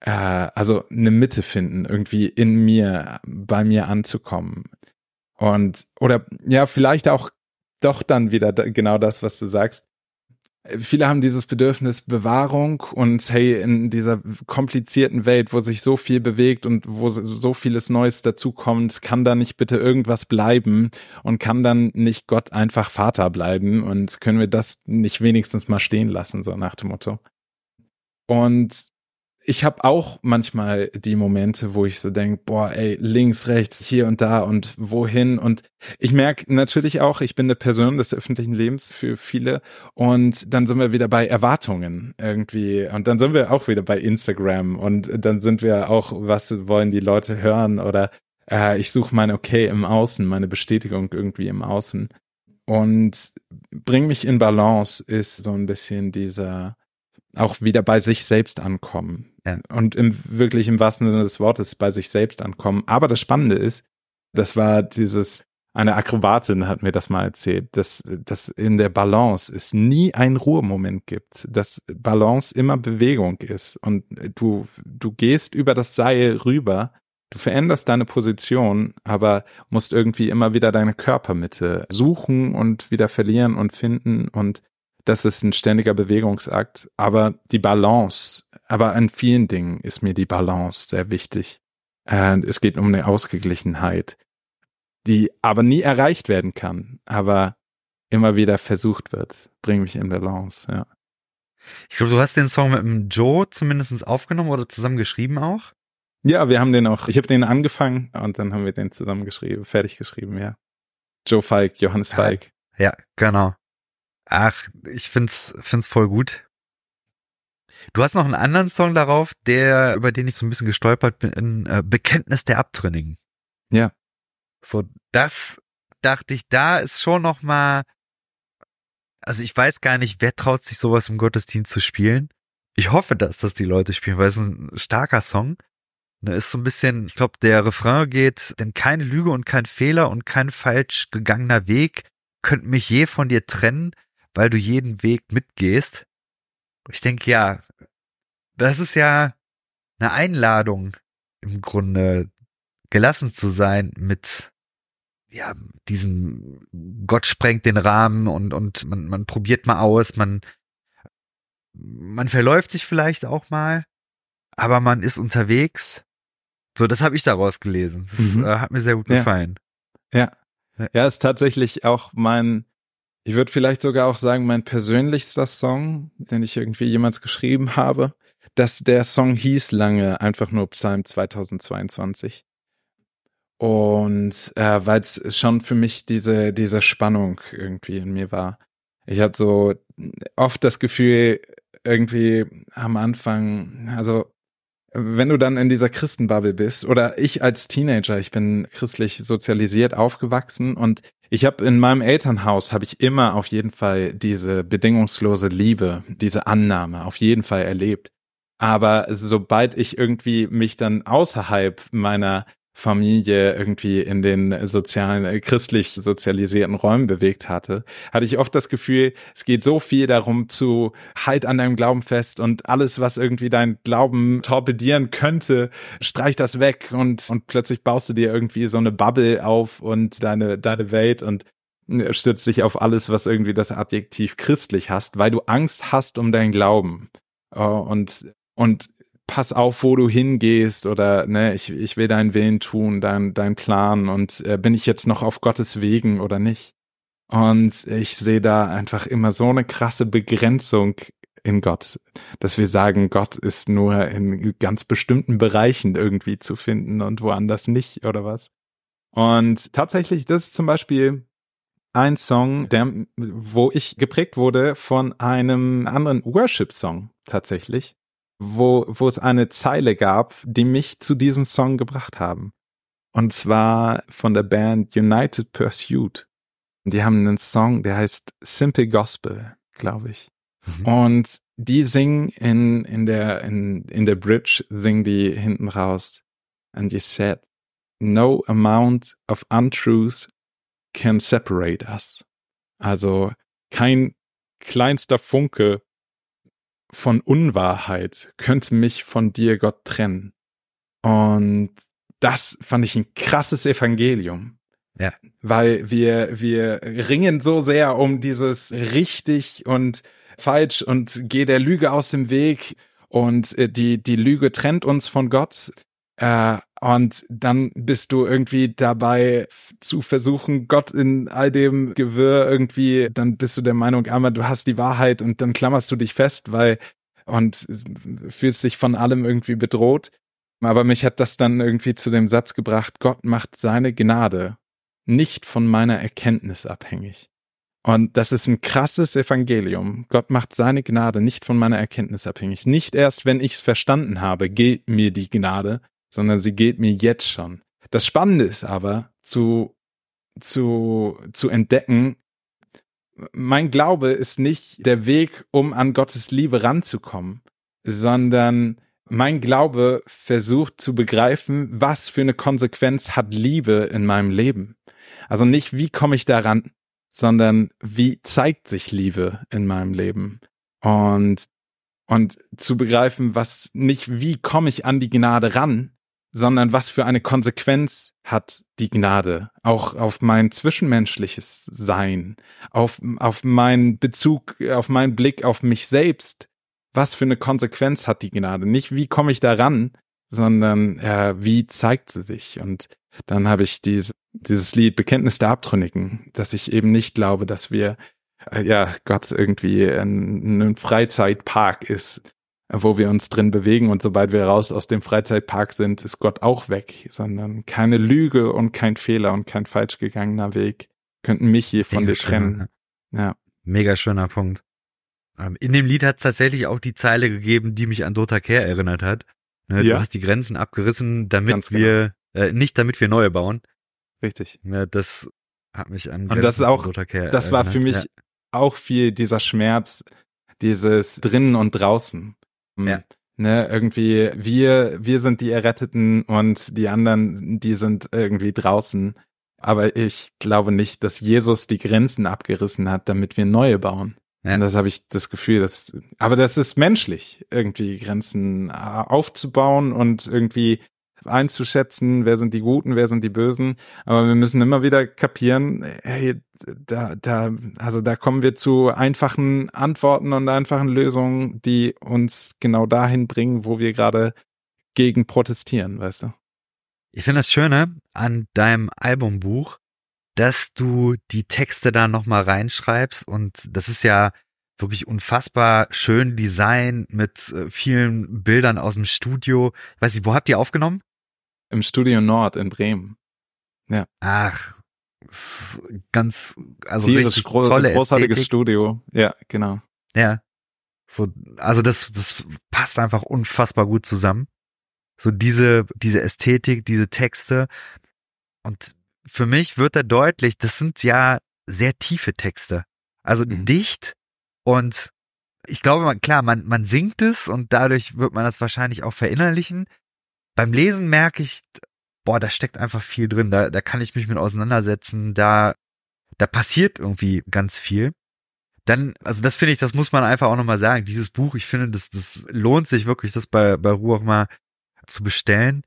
äh, also eine Mitte finden, irgendwie in mir, bei mir anzukommen. Und, oder ja, vielleicht auch doch dann wieder genau das, was du sagst, Viele haben dieses Bedürfnis Bewahrung und hey, in dieser komplizierten Welt, wo sich so viel bewegt und wo so vieles Neues dazukommt, kann da nicht bitte irgendwas bleiben und kann dann nicht Gott einfach Vater bleiben und können wir das nicht wenigstens mal stehen lassen, so nach dem Motto. Und ich habe auch manchmal die Momente, wo ich so denk, boah, ey, links, rechts, hier und da und wohin. Und ich merke natürlich auch, ich bin eine Person des öffentlichen Lebens für viele. Und dann sind wir wieder bei Erwartungen irgendwie. Und dann sind wir auch wieder bei Instagram. Und dann sind wir auch, was wollen die Leute hören? Oder äh, ich suche mein Okay im Außen, meine Bestätigung irgendwie im Außen. Und bring mich in Balance ist so ein bisschen dieser auch wieder bei sich selbst ankommen. Ja. Und im, wirklich im wahrsten Sinne des Wortes bei sich selbst ankommen. Aber das Spannende ist, das war dieses, eine Akrobatin hat mir das mal erzählt, dass, dass in der Balance es nie einen Ruhemoment gibt, dass Balance immer Bewegung ist und du, du gehst über das Seil rüber, du veränderst deine Position, aber musst irgendwie immer wieder deine Körpermitte suchen und wieder verlieren und finden und das ist ein ständiger Bewegungsakt, aber die Balance, aber an vielen Dingen ist mir die Balance sehr wichtig. Und es geht um eine Ausgeglichenheit, die aber nie erreicht werden kann, aber immer wieder versucht wird. Bring mich in Balance, ja. Ich glaube, du hast den Song mit dem Joe zumindest aufgenommen oder zusammen geschrieben auch? Ja, wir haben den auch, ich habe den angefangen und dann haben wir den zusammen geschrieben, fertig geschrieben, ja. Joe Falk, Johannes Falk. Ja, genau. Ach, ich find's, find's voll gut. Du hast noch einen anderen Song darauf, der, über den ich so ein bisschen gestolpert bin, äh, Bekenntnis der Abtrünnigen. Ja. So, das dachte ich, da ist schon noch mal, also ich weiß gar nicht, wer traut sich sowas im Gottesdienst zu spielen. Ich hoffe, dass das die Leute spielen, weil es ein starker Song. Da ist so ein bisschen, ich glaube, der Refrain geht, denn keine Lüge und kein Fehler und kein falsch gegangener Weg könnten mich je von dir trennen weil du jeden Weg mitgehst. Ich denke, ja, das ist ja eine Einladung im Grunde, gelassen zu sein mit ja, diesem Gott sprengt den Rahmen und, und man, man probiert mal aus, man, man verläuft sich vielleicht auch mal, aber man ist unterwegs. So, das habe ich daraus gelesen. Das mhm. äh, hat mir sehr gut gefallen. Ja. ja. Ja, ist tatsächlich auch mein, ich würde vielleicht sogar auch sagen, mein persönlichster Song, den ich irgendwie jemals geschrieben habe, dass der Song hieß lange einfach nur Psalm 2022. Und äh, weil es schon für mich diese, diese Spannung irgendwie in mir war. Ich hatte so oft das Gefühl, irgendwie am Anfang, also wenn du dann in dieser Christenbubble bist oder ich als Teenager, ich bin christlich sozialisiert aufgewachsen und ich habe in meinem Elternhaus habe ich immer auf jeden Fall diese bedingungslose Liebe, diese Annahme auf jeden Fall erlebt. Aber sobald ich irgendwie mich dann außerhalb meiner Familie irgendwie in den sozialen, äh, christlich sozialisierten Räumen bewegt hatte, hatte ich oft das Gefühl, es geht so viel darum zu halt an deinem Glauben fest und alles, was irgendwie dein Glauben torpedieren könnte, streich das weg und, und plötzlich baust du dir irgendwie so eine Bubble auf und deine, deine Welt und äh, stützt dich auf alles, was irgendwie das Adjektiv christlich hast, weil du Angst hast um deinen Glauben. Äh, und, und pass auf, wo du hingehst oder ne, ich, ich will deinen Willen tun, dein, dein Plan und äh, bin ich jetzt noch auf Gottes Wegen oder nicht? Und ich sehe da einfach immer so eine krasse Begrenzung in Gott, dass wir sagen, Gott ist nur in ganz bestimmten Bereichen irgendwie zu finden und woanders nicht oder was. Und tatsächlich, das ist zum Beispiel ein Song, der, wo ich geprägt wurde von einem anderen Worship-Song tatsächlich wo, wo es eine Zeile gab, die mich zu diesem Song gebracht haben. Und zwar von der Band United Pursuit. Und die haben einen Song, der heißt Simple Gospel, glaube ich. Mhm. Und die singen in, in der, in, in der Bridge, singen die hinten raus. And you said, no amount of untruth can separate us. Also kein kleinster Funke von Unwahrheit könnte mich von dir, Gott, trennen. Und das fand ich ein krasses Evangelium. Ja. Weil wir, wir ringen so sehr um dieses richtig und falsch und geh der Lüge aus dem Weg und äh, die, die Lüge trennt uns von Gott. Äh, und dann bist du irgendwie dabei zu versuchen, Gott in all dem Gewirr irgendwie, dann bist du der Meinung, einmal du hast die Wahrheit und dann klammerst du dich fest, weil und fühlst dich von allem irgendwie bedroht. Aber mich hat das dann irgendwie zu dem Satz gebracht, Gott macht seine Gnade nicht von meiner Erkenntnis abhängig. Und das ist ein krasses Evangelium. Gott macht seine Gnade nicht von meiner Erkenntnis abhängig. Nicht erst, wenn ich es verstanden habe, gilt mir die Gnade, sondern sie gilt mir jetzt schon. Das Spannende ist aber zu, zu, zu entdecken, mein Glaube ist nicht der Weg, um an Gottes Liebe ranzukommen, sondern mein Glaube versucht zu begreifen, was für eine Konsequenz hat Liebe in meinem Leben. Also nicht, wie komme ich daran, sondern wie zeigt sich Liebe in meinem Leben? Und, und zu begreifen, was nicht, wie komme ich an die Gnade ran, sondern was für eine Konsequenz hat die Gnade auch auf mein zwischenmenschliches Sein, auf, auf meinen Bezug, auf meinen Blick auf mich selbst. Was für eine Konsequenz hat die Gnade? Nicht wie komme ich daran, sondern äh, wie zeigt sie sich? Und dann habe ich diese, dieses Lied Bekenntnis der Abtrünnigen, dass ich eben nicht glaube, dass wir äh, ja Gott irgendwie ein, ein Freizeitpark ist, wo wir uns drin bewegen und sobald wir raus aus dem Freizeitpark sind, ist Gott auch weg, sondern keine Lüge und kein Fehler und kein falsch gegangener Weg könnten mich hier von Mega dir trennen. Ja. Mega schöner Punkt. Ähm, in dem Lied hat es tatsächlich auch die Zeile gegeben, die mich an Dota Care erinnert hat. Ne, ja. Du hast die Grenzen abgerissen, damit genau. wir, äh, nicht damit wir neue bauen. Richtig. Ja, das hat mich an Grenzen Und das ist auch, das war für mich ja. auch viel dieser Schmerz, dieses drinnen und draußen. Hm. Ja. Ne, irgendwie, wir, wir sind die Erretteten und die anderen, die sind irgendwie draußen. Aber ich glaube nicht, dass Jesus die Grenzen abgerissen hat, damit wir neue bauen. Ja. Und das habe ich das Gefühl, dass, aber das ist menschlich, irgendwie Grenzen aufzubauen und irgendwie einzuschätzen, wer sind die Guten, wer sind die Bösen. Aber wir müssen immer wieder kapieren, hey, da, da, also da kommen wir zu einfachen Antworten und einfachen Lösungen, die uns genau dahin bringen, wo wir gerade gegen protestieren, weißt du? Ich finde das Schöne an deinem Albumbuch, dass du die Texte da nochmal reinschreibst und das ist ja wirklich unfassbar schön Design mit äh, vielen Bildern aus dem Studio. Ich weiß nicht, wo habt ihr aufgenommen? Im Studio Nord in Bremen. Ja. Ach, ganz, also Tierisch richtig gro tolle großartiges Ästhetik. Studio. Ja, genau. Ja. So, also das, das passt einfach unfassbar gut zusammen. So diese, diese Ästhetik, diese Texte. Und für mich wird da deutlich, das sind ja sehr tiefe Texte. Also mhm. dicht und ich glaube, man, klar, man, man singt es und dadurch wird man das wahrscheinlich auch verinnerlichen. Beim Lesen merke ich, boah, da steckt einfach viel drin, da, da kann ich mich mit auseinandersetzen, da, da passiert irgendwie ganz viel. Dann, also das finde ich, das muss man einfach auch nochmal sagen. Dieses Buch, ich finde, das, das lohnt sich wirklich, das bei, bei Ruhe auch mal zu bestellen.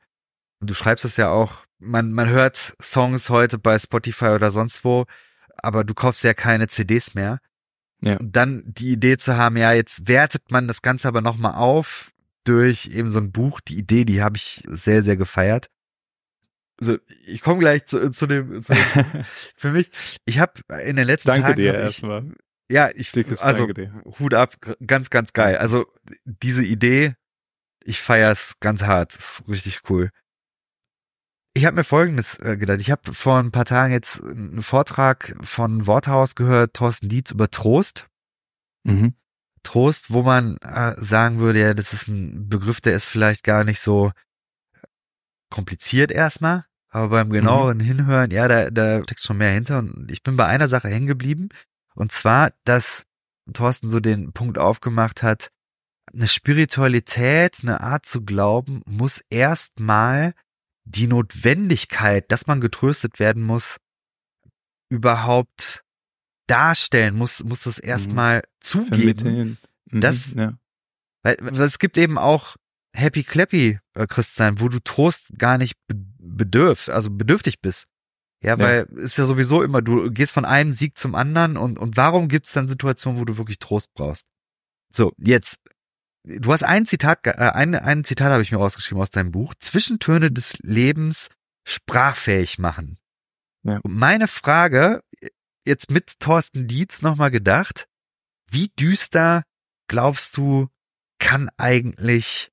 Und du schreibst es ja auch, man, man hört Songs heute bei Spotify oder sonst wo, aber du kaufst ja keine CDs mehr. Ja. Und dann die Idee zu haben, ja, jetzt wertet man das Ganze aber nochmal auf durch eben so ein Buch. Die Idee, die habe ich sehr, sehr gefeiert. Also ich komme gleich zu, zu dem, zu dem für mich, ich habe in den letzten Danke Tagen dir erstmal. Ja, ich Dickes also Hut ab, ganz, ganz geil. Also diese Idee, ich feier's ganz hart, ist richtig cool. Ich habe mir Folgendes äh, gedacht. Ich habe vor ein paar Tagen jetzt einen Vortrag von Worthaus gehört, Thorsten Dietz über Trost. Mhm. Trost, wo man äh, sagen würde, ja, das ist ein Begriff, der ist vielleicht gar nicht so kompliziert erstmal, aber beim genaueren mhm. Hinhören, ja, da, da steckt schon mehr hinter. Und ich bin bei einer Sache hängen geblieben. Und zwar, dass Thorsten so den Punkt aufgemacht hat, eine Spiritualität, eine Art zu glauben, muss erstmal die Notwendigkeit, dass man getröstet werden muss, überhaupt darstellen, muss, muss das mhm. erstmal mhm. zugeben. Mhm, dass, ja. weil, weil es gibt eben auch Happy Clappy äh, Christsein, wo du Trost gar nicht bedürfst, also bedürftig bist. Ja, weil ja. ist ja sowieso immer, du gehst von einem Sieg zum anderen und, und warum gibt es dann Situationen, wo du wirklich Trost brauchst? So, jetzt, du hast ein Zitat, äh, ein, ein Zitat habe ich mir rausgeschrieben aus deinem Buch, Zwischentöne des Lebens sprachfähig machen. Ja. Und meine Frage, jetzt mit Thorsten Dietz nochmal gedacht, wie düster glaubst du, kann eigentlich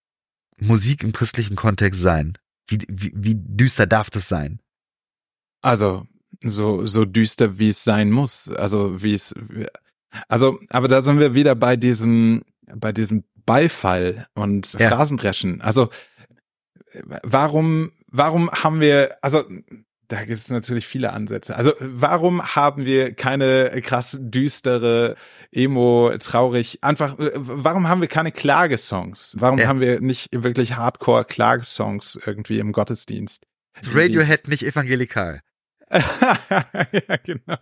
Musik im christlichen Kontext sein? Wie, wie, wie düster darf das sein? Also, so, so düster, wie es sein muss. Also, wie es, also, aber da sind wir wieder bei diesem, bei diesem Beifall und ja. Phrasendreschen. Also, warum, warum haben wir, also, da gibt es natürlich viele Ansätze. Also warum haben wir keine krass düstere, emo, traurig, einfach, warum haben wir keine Klagesongs? Warum ja. haben wir nicht wirklich Hardcore Klagesongs irgendwie im Gottesdienst? Radiohead nicht evangelikal. ja, genau.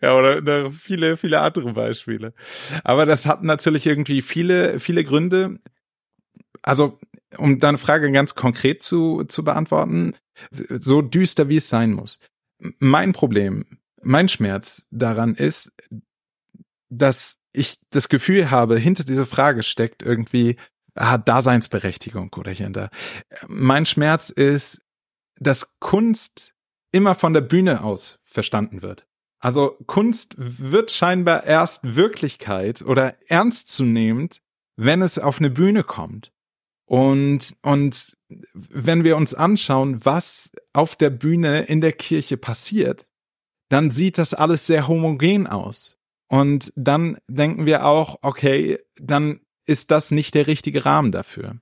Ja, oder, oder viele, viele andere Beispiele. Aber das hat natürlich irgendwie viele, viele Gründe. Also, um deine Frage ganz konkret zu, zu beantworten, so düster wie es sein muss. Mein Problem, mein Schmerz daran ist, dass ich das Gefühl habe, hinter dieser Frage steckt irgendwie ah, Daseinsberechtigung oder da. Mein Schmerz ist, dass Kunst immer von der Bühne aus verstanden wird. Also Kunst wird scheinbar erst Wirklichkeit oder ernstzunehmend, wenn es auf eine Bühne kommt. Und, und wenn wir uns anschauen, was auf der Bühne in der Kirche passiert, dann sieht das alles sehr homogen aus. Und dann denken wir auch, okay, dann ist das nicht der richtige Rahmen dafür.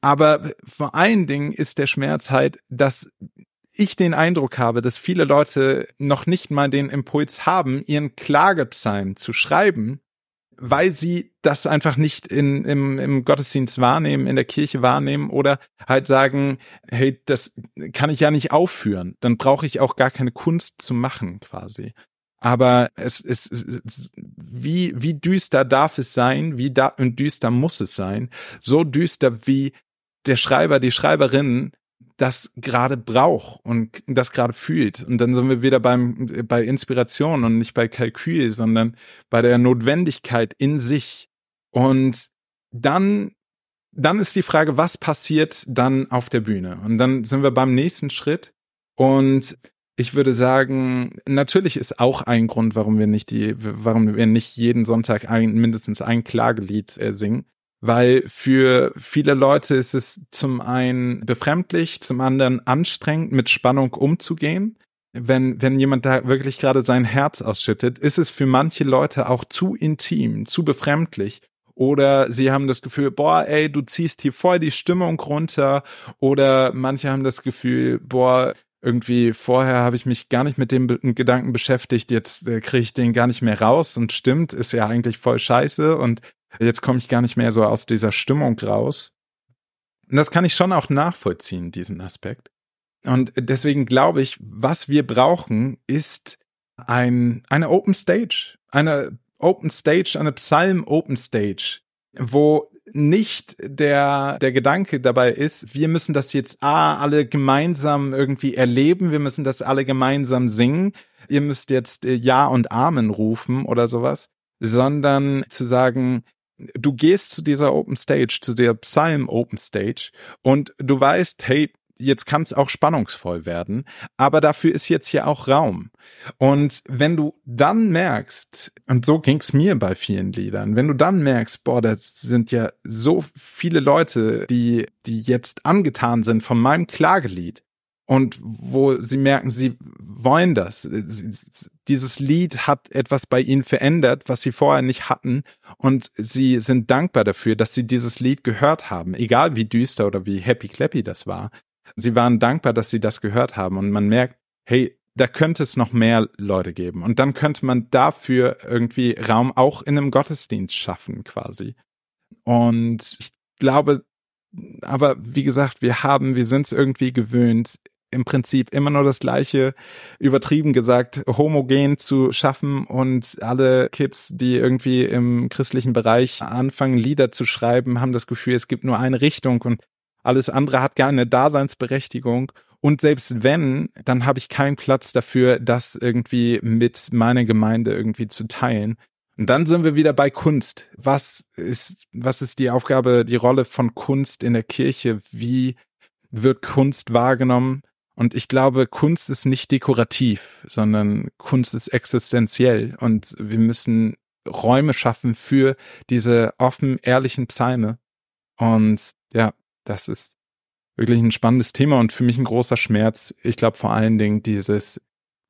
Aber vor allen Dingen ist der Schmerz halt, dass ich den Eindruck habe, dass viele Leute noch nicht mal den Impuls haben, ihren Klagepsalm zu schreiben, weil sie das einfach nicht in, im, im Gottesdienst wahrnehmen, in der Kirche wahrnehmen oder halt sagen, hey, das kann ich ja nicht aufführen, dann brauche ich auch gar keine Kunst zu machen quasi. Aber es ist, wie, wie düster darf es sein, wie da, und düster muss es sein, so düster wie der Schreiber, die Schreiberin das gerade braucht und das gerade fühlt. Und dann sind wir wieder beim, bei Inspiration und nicht bei Kalkül, sondern bei der Notwendigkeit in sich. Und dann, dann ist die Frage, was passiert dann auf der Bühne? Und dann sind wir beim nächsten Schritt. Und ich würde sagen, natürlich ist auch ein Grund, warum wir nicht die, warum wir nicht jeden Sonntag ein, mindestens ein Klagelied äh, singen, weil für viele Leute ist es zum einen befremdlich, zum anderen anstrengend, mit Spannung umzugehen. Wenn, wenn jemand da wirklich gerade sein Herz ausschüttet, ist es für manche Leute auch zu intim, zu befremdlich. Oder sie haben das Gefühl, boah, ey, du ziehst hier voll die Stimmung runter. Oder manche haben das Gefühl, boah, irgendwie vorher habe ich mich gar nicht mit dem Gedanken beschäftigt, jetzt äh, kriege ich den gar nicht mehr raus und stimmt, ist ja eigentlich voll scheiße und Jetzt komme ich gar nicht mehr so aus dieser Stimmung raus. Und das kann ich schon auch nachvollziehen, diesen Aspekt. Und deswegen glaube ich, was wir brauchen, ist ein, eine Open Stage. Eine Open Stage, eine Psalm Open Stage, wo nicht der, der Gedanke dabei ist, wir müssen das jetzt ah, alle gemeinsam irgendwie erleben, wir müssen das alle gemeinsam singen, ihr müsst jetzt äh, Ja und Amen rufen oder sowas, sondern zu sagen, du gehst zu dieser Open Stage, zu der Psalm Open Stage und du weißt, hey, jetzt kann es auch spannungsvoll werden, aber dafür ist jetzt hier auch Raum. Und wenn du dann merkst, und so ging's mir bei vielen Liedern, wenn du dann merkst, boah, das sind ja so viele Leute, die, die jetzt angetan sind von meinem Klagelied, und wo sie merken, sie wollen das. Dieses Lied hat etwas bei ihnen verändert, was sie vorher nicht hatten und sie sind dankbar dafür, dass sie dieses Lied gehört haben, egal wie düster oder wie happy clappy das war. Sie waren dankbar, dass sie das gehört haben und man merkt, hey, da könnte es noch mehr Leute geben. Und dann könnte man dafür irgendwie Raum auch in einem Gottesdienst schaffen, quasi. Und ich glaube, aber wie gesagt, wir haben, wir sind es irgendwie gewöhnt, im Prinzip immer nur das gleiche, übertrieben gesagt, homogen zu schaffen und alle Kids, die irgendwie im christlichen Bereich anfangen, Lieder zu schreiben, haben das Gefühl, es gibt nur eine Richtung und alles andere hat gar eine Daseinsberechtigung. Und selbst wenn, dann habe ich keinen Platz dafür, das irgendwie mit meiner Gemeinde irgendwie zu teilen. Und dann sind wir wieder bei Kunst. Was ist, was ist die Aufgabe, die Rolle von Kunst in der Kirche? Wie wird Kunst wahrgenommen? Und ich glaube, Kunst ist nicht dekorativ, sondern Kunst ist existenziell. Und wir müssen Räume schaffen für diese offen, ehrlichen Psalme. Und ja, das ist wirklich ein spannendes Thema und für mich ein großer Schmerz. Ich glaube vor allen Dingen dieses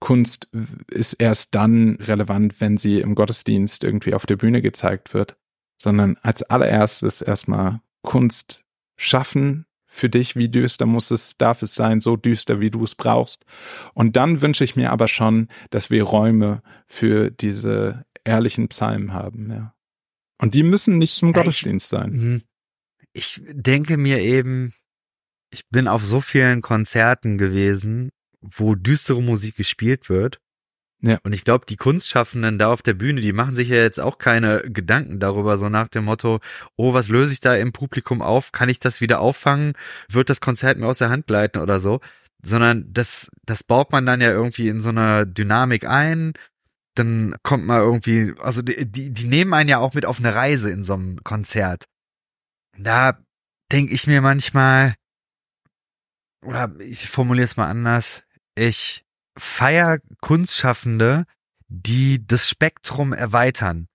Kunst ist erst dann relevant, wenn sie im Gottesdienst irgendwie auf der Bühne gezeigt wird, sondern als allererstes erstmal Kunst schaffen für dich, wie düster muss es, darf es sein, so düster, wie du es brauchst. Und dann wünsche ich mir aber schon, dass wir Räume für diese ehrlichen Psalmen haben, ja. Und die müssen nicht zum ja, Gottesdienst ich, sein. Mhm. Ich denke mir eben, ich bin auf so vielen Konzerten gewesen, wo düstere Musik gespielt wird. Ja. Und ich glaube, die Kunstschaffenden da auf der Bühne, die machen sich ja jetzt auch keine Gedanken darüber, so nach dem Motto, oh, was löse ich da im Publikum auf? Kann ich das wieder auffangen? Wird das Konzert mir aus der Hand gleiten oder so? Sondern das, das baut man dann ja irgendwie in so einer Dynamik ein. Dann kommt man irgendwie, also die, die, die nehmen einen ja auch mit auf eine Reise in so einem Konzert. Da denke ich mir manchmal, oder ich formuliere es mal anders, ich feier Kunstschaffende, die das Spektrum erweitern.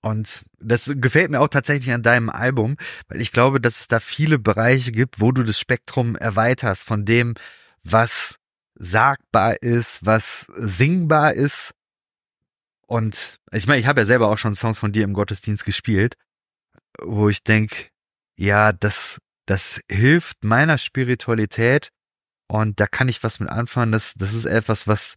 Und das gefällt mir auch tatsächlich an deinem Album, weil ich glaube, dass es da viele Bereiche gibt, wo du das Spektrum erweiterst von dem, was sagbar ist, was singbar ist. Und ich meine, ich habe ja selber auch schon Songs von dir im Gottesdienst gespielt, wo ich denke, ja, das, das hilft meiner Spiritualität und da kann ich was mit anfangen. Das, das ist etwas, was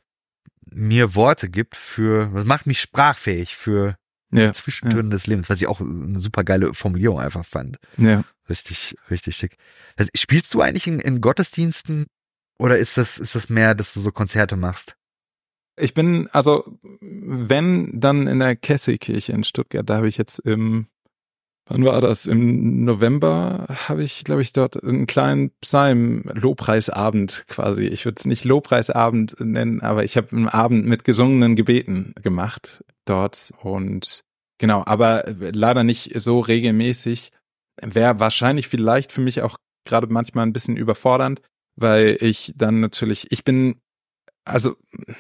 mir Worte gibt für, was macht mich sprachfähig für ja, Zwischentöne ja. des Lebens, was ich auch eine super geile Formulierung einfach fand. Ja. Richtig, richtig schick. Also, spielst du eigentlich in, in Gottesdiensten oder ist das, ist das mehr, dass du so Konzerte machst? Ich bin, also, wenn, dann in der Kesselkirche in Stuttgart, da habe ich jetzt im wann war das? Im November habe ich, glaube ich, dort einen kleinen Psalm-Lobpreisabend quasi. Ich würde es nicht Lobpreisabend nennen, aber ich habe einen Abend mit gesungenen Gebeten gemacht dort und genau, aber leider nicht so regelmäßig. Wäre wahrscheinlich vielleicht für mich auch gerade manchmal ein bisschen überfordernd, weil ich dann natürlich, ich bin also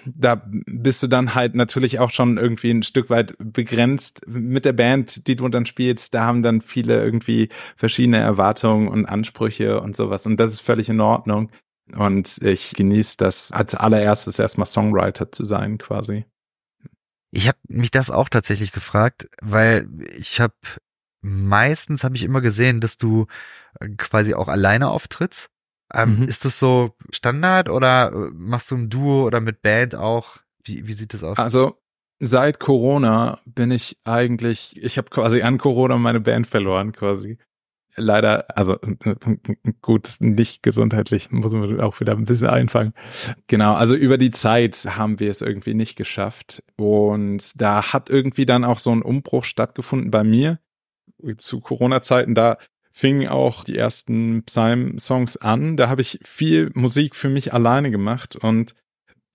da bist du dann halt natürlich auch schon irgendwie ein Stück weit begrenzt mit der Band, die du dann spielst. Da haben dann viele irgendwie verschiedene Erwartungen und Ansprüche und sowas. Und das ist völlig in Ordnung. Und ich genieße das als allererstes erstmal Songwriter zu sein quasi. Ich habe mich das auch tatsächlich gefragt, weil ich habe meistens habe ich immer gesehen, dass du quasi auch alleine auftrittst ähm, mhm. Ist das so Standard oder äh, machst du ein Duo oder mit Band auch? Wie, wie sieht das aus? Also seit Corona bin ich eigentlich, ich habe quasi an Corona meine Band verloren quasi. Leider, also gut, nicht gesundheitlich, muss man auch wieder ein bisschen einfangen. Genau, also über die Zeit haben wir es irgendwie nicht geschafft. Und da hat irgendwie dann auch so ein Umbruch stattgefunden bei mir zu Corona-Zeiten. Da fingen auch die ersten Psalm-Songs an. Da habe ich viel Musik für mich alleine gemacht und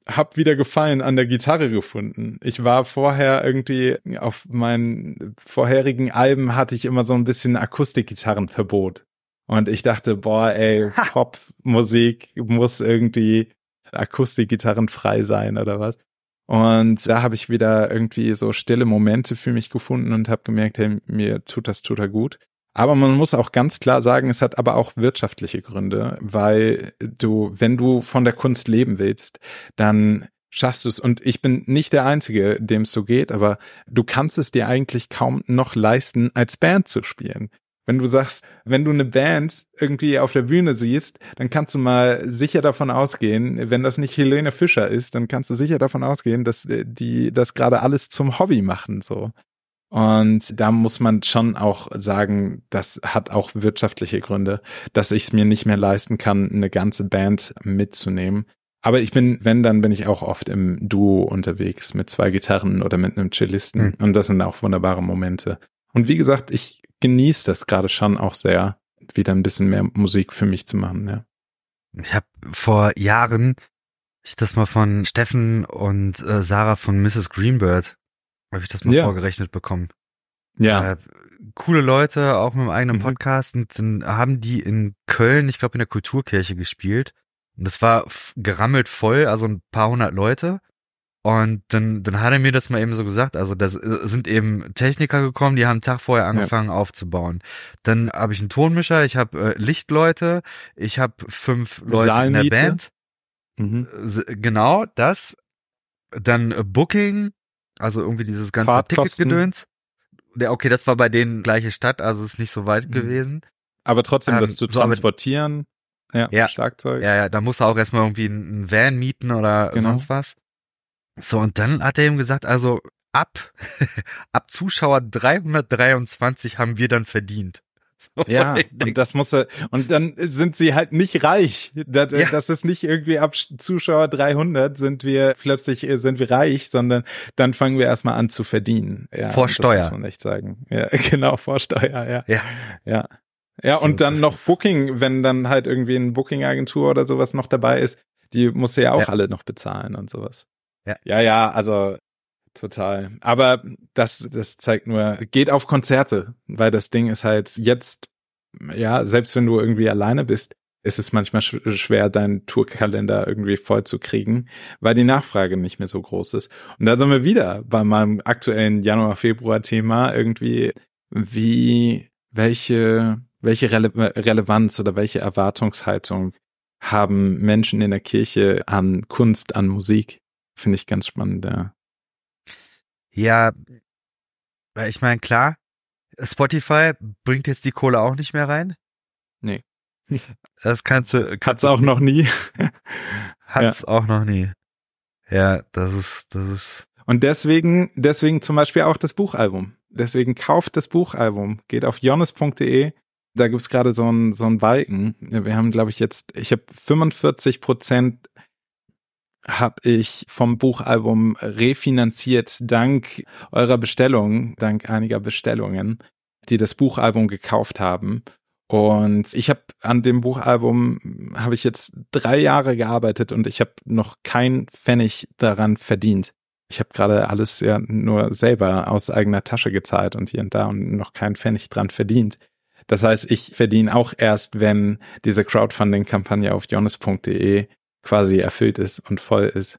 habe wieder Gefallen an der Gitarre gefunden. Ich war vorher irgendwie auf meinen vorherigen Alben hatte ich immer so ein bisschen Akustikgitarrenverbot. Und ich dachte, boah, ey, Popmusik muss irgendwie Akustikgitarren frei sein oder was. Und da habe ich wieder irgendwie so stille Momente für mich gefunden und habe gemerkt, hey, mir tut das total gut. Aber man muss auch ganz klar sagen, es hat aber auch wirtschaftliche Gründe, weil du, wenn du von der Kunst leben willst, dann schaffst du es. Und ich bin nicht der Einzige, dem es so geht, aber du kannst es dir eigentlich kaum noch leisten, als Band zu spielen. wenn du sagst, wenn du eine Band irgendwie auf der Bühne siehst, dann kannst du mal sicher davon ausgehen, wenn das nicht Helene Fischer ist, dann kannst du sicher davon ausgehen, dass äh, die das gerade alles zum Hobby machen, so. Und da muss man schon auch sagen, das hat auch wirtschaftliche Gründe, dass ich es mir nicht mehr leisten kann, eine ganze Band mitzunehmen. Aber ich bin, wenn, dann bin ich auch oft im Duo unterwegs mit zwei Gitarren oder mit einem Cellisten. Mhm. Und das sind auch wunderbare Momente. Und wie gesagt, ich genieße das gerade schon auch sehr, wieder ein bisschen mehr Musik für mich zu machen, ja. Ich habe vor Jahren ich das mal von Steffen und äh, Sarah von Mrs. Greenbird habe ich das mal ja. vorgerechnet bekommen. Ja. Äh, coole Leute, auch mit einem eigenen mhm. Podcast und dann haben die in Köln, ich glaube in der Kulturkirche gespielt und das war gerammelt voll, also ein paar hundert Leute und dann, dann hat er mir das mal eben so gesagt. Also da äh, sind eben Techniker gekommen, die haben einen Tag vorher angefangen ja. aufzubauen. Dann habe ich einen Tonmischer, ich habe äh, Lichtleute, ich habe fünf Leute in der Band. Mhm. Genau, das. Dann äh, Booking, also irgendwie dieses ganze Ticketgedöns. Ja, okay, das war bei denen gleiche Stadt, also ist nicht so weit mhm. gewesen. Aber trotzdem, ähm, das zu transportieren. So, ja, ja, Schlagzeug. Ja, ja, da muss er auch erstmal irgendwie einen Van mieten oder genau. sonst was. So, und dann hat er ihm gesagt, also ab, ab Zuschauer 323 haben wir dann verdient. Ja, und das muss er, und dann sind sie halt nicht reich. Das, ja. das ist nicht irgendwie ab Zuschauer 300 sind wir plötzlich äh, sind wir reich, sondern dann fangen wir erstmal an zu verdienen. Ja, vor Steuer. Muss man echt sagen. Ja, genau, vor Steuer, ja. Ja. Ja. Ja, und dann noch Booking, wenn dann halt irgendwie eine Booking-Agentur oder sowas noch dabei ist, die muss ja auch ja. alle noch bezahlen und sowas. Ja, ja, ja also total. Aber das, das zeigt nur, geht auf Konzerte, weil das Ding ist halt jetzt, ja, selbst wenn du irgendwie alleine bist, ist es manchmal schwer, deinen Tourkalender irgendwie voll zu kriegen, weil die Nachfrage nicht mehr so groß ist. Und da sind wir wieder bei meinem aktuellen Januar-Februar-Thema irgendwie, wie, welche, welche Rele Relevanz oder welche Erwartungshaltung haben Menschen in der Kirche an Kunst, an Musik? Finde ich ganz spannend, ja. Ja, ich meine, klar, Spotify bringt jetzt die Kohle auch nicht mehr rein. Nee. Das kannst du. Kannst Hat's auch noch nie. Hat's ja. auch noch nie. Ja, das ist, das ist. Und deswegen, deswegen zum Beispiel auch das Buchalbum. Deswegen kauft das Buchalbum. Geht auf jonas.de. Da gibt's gerade so ein so ein Balken. Wir haben, glaube ich, jetzt, ich habe 45 Prozent habe ich vom Buchalbum refinanziert dank eurer Bestellung, dank einiger Bestellungen, die das Buchalbum gekauft haben. Und ich habe an dem Buchalbum habe ich jetzt drei Jahre gearbeitet und ich habe noch kein Pfennig daran verdient. Ich habe gerade alles ja nur selber aus eigener Tasche gezahlt und hier und da und noch kein Pfennig dran verdient. Das heißt, ich verdiene auch erst, wenn diese Crowdfunding-Kampagne auf jonas.de quasi erfüllt ist und voll ist.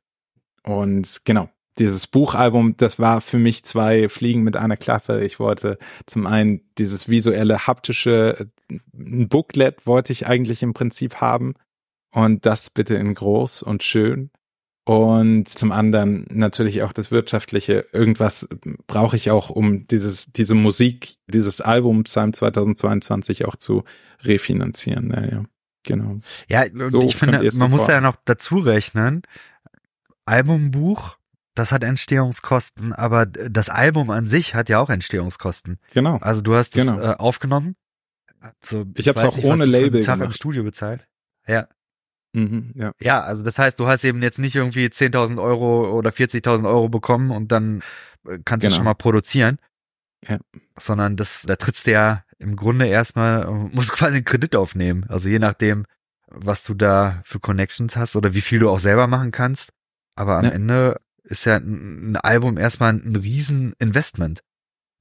Und genau, dieses Buchalbum, das war für mich zwei Fliegen mit einer Klappe. Ich wollte zum einen dieses visuelle, haptische, ein Booklet wollte ich eigentlich im Prinzip haben und das bitte in groß und schön. Und zum anderen natürlich auch das Wirtschaftliche. Irgendwas brauche ich auch, um dieses, diese Musik, dieses Album Psalm 2022 auch zu refinanzieren. Naja. Genau. Ja, so ich finde, man muss ja noch dazu rechnen. Albumbuch, das hat Entstehungskosten, aber das Album an sich hat ja auch Entstehungskosten. Genau. Also du hast es genau. äh, aufgenommen. Also, ich, ich habe es auch nicht, ohne Label Tag gemacht. im Studio bezahlt. Ja. Mhm, ja. ja, also das heißt, du hast eben jetzt nicht irgendwie 10.000 Euro oder 40.000 Euro bekommen und dann äh, kannst du genau. schon mal produzieren. Ja. Sondern das, da trittst du ja im Grunde erstmal, musst quasi einen Kredit aufnehmen. Also je nachdem, was du da für Connections hast oder wie viel du auch selber machen kannst. Aber am ja. Ende ist ja ein, ein Album erstmal ein, ein riesen Investment.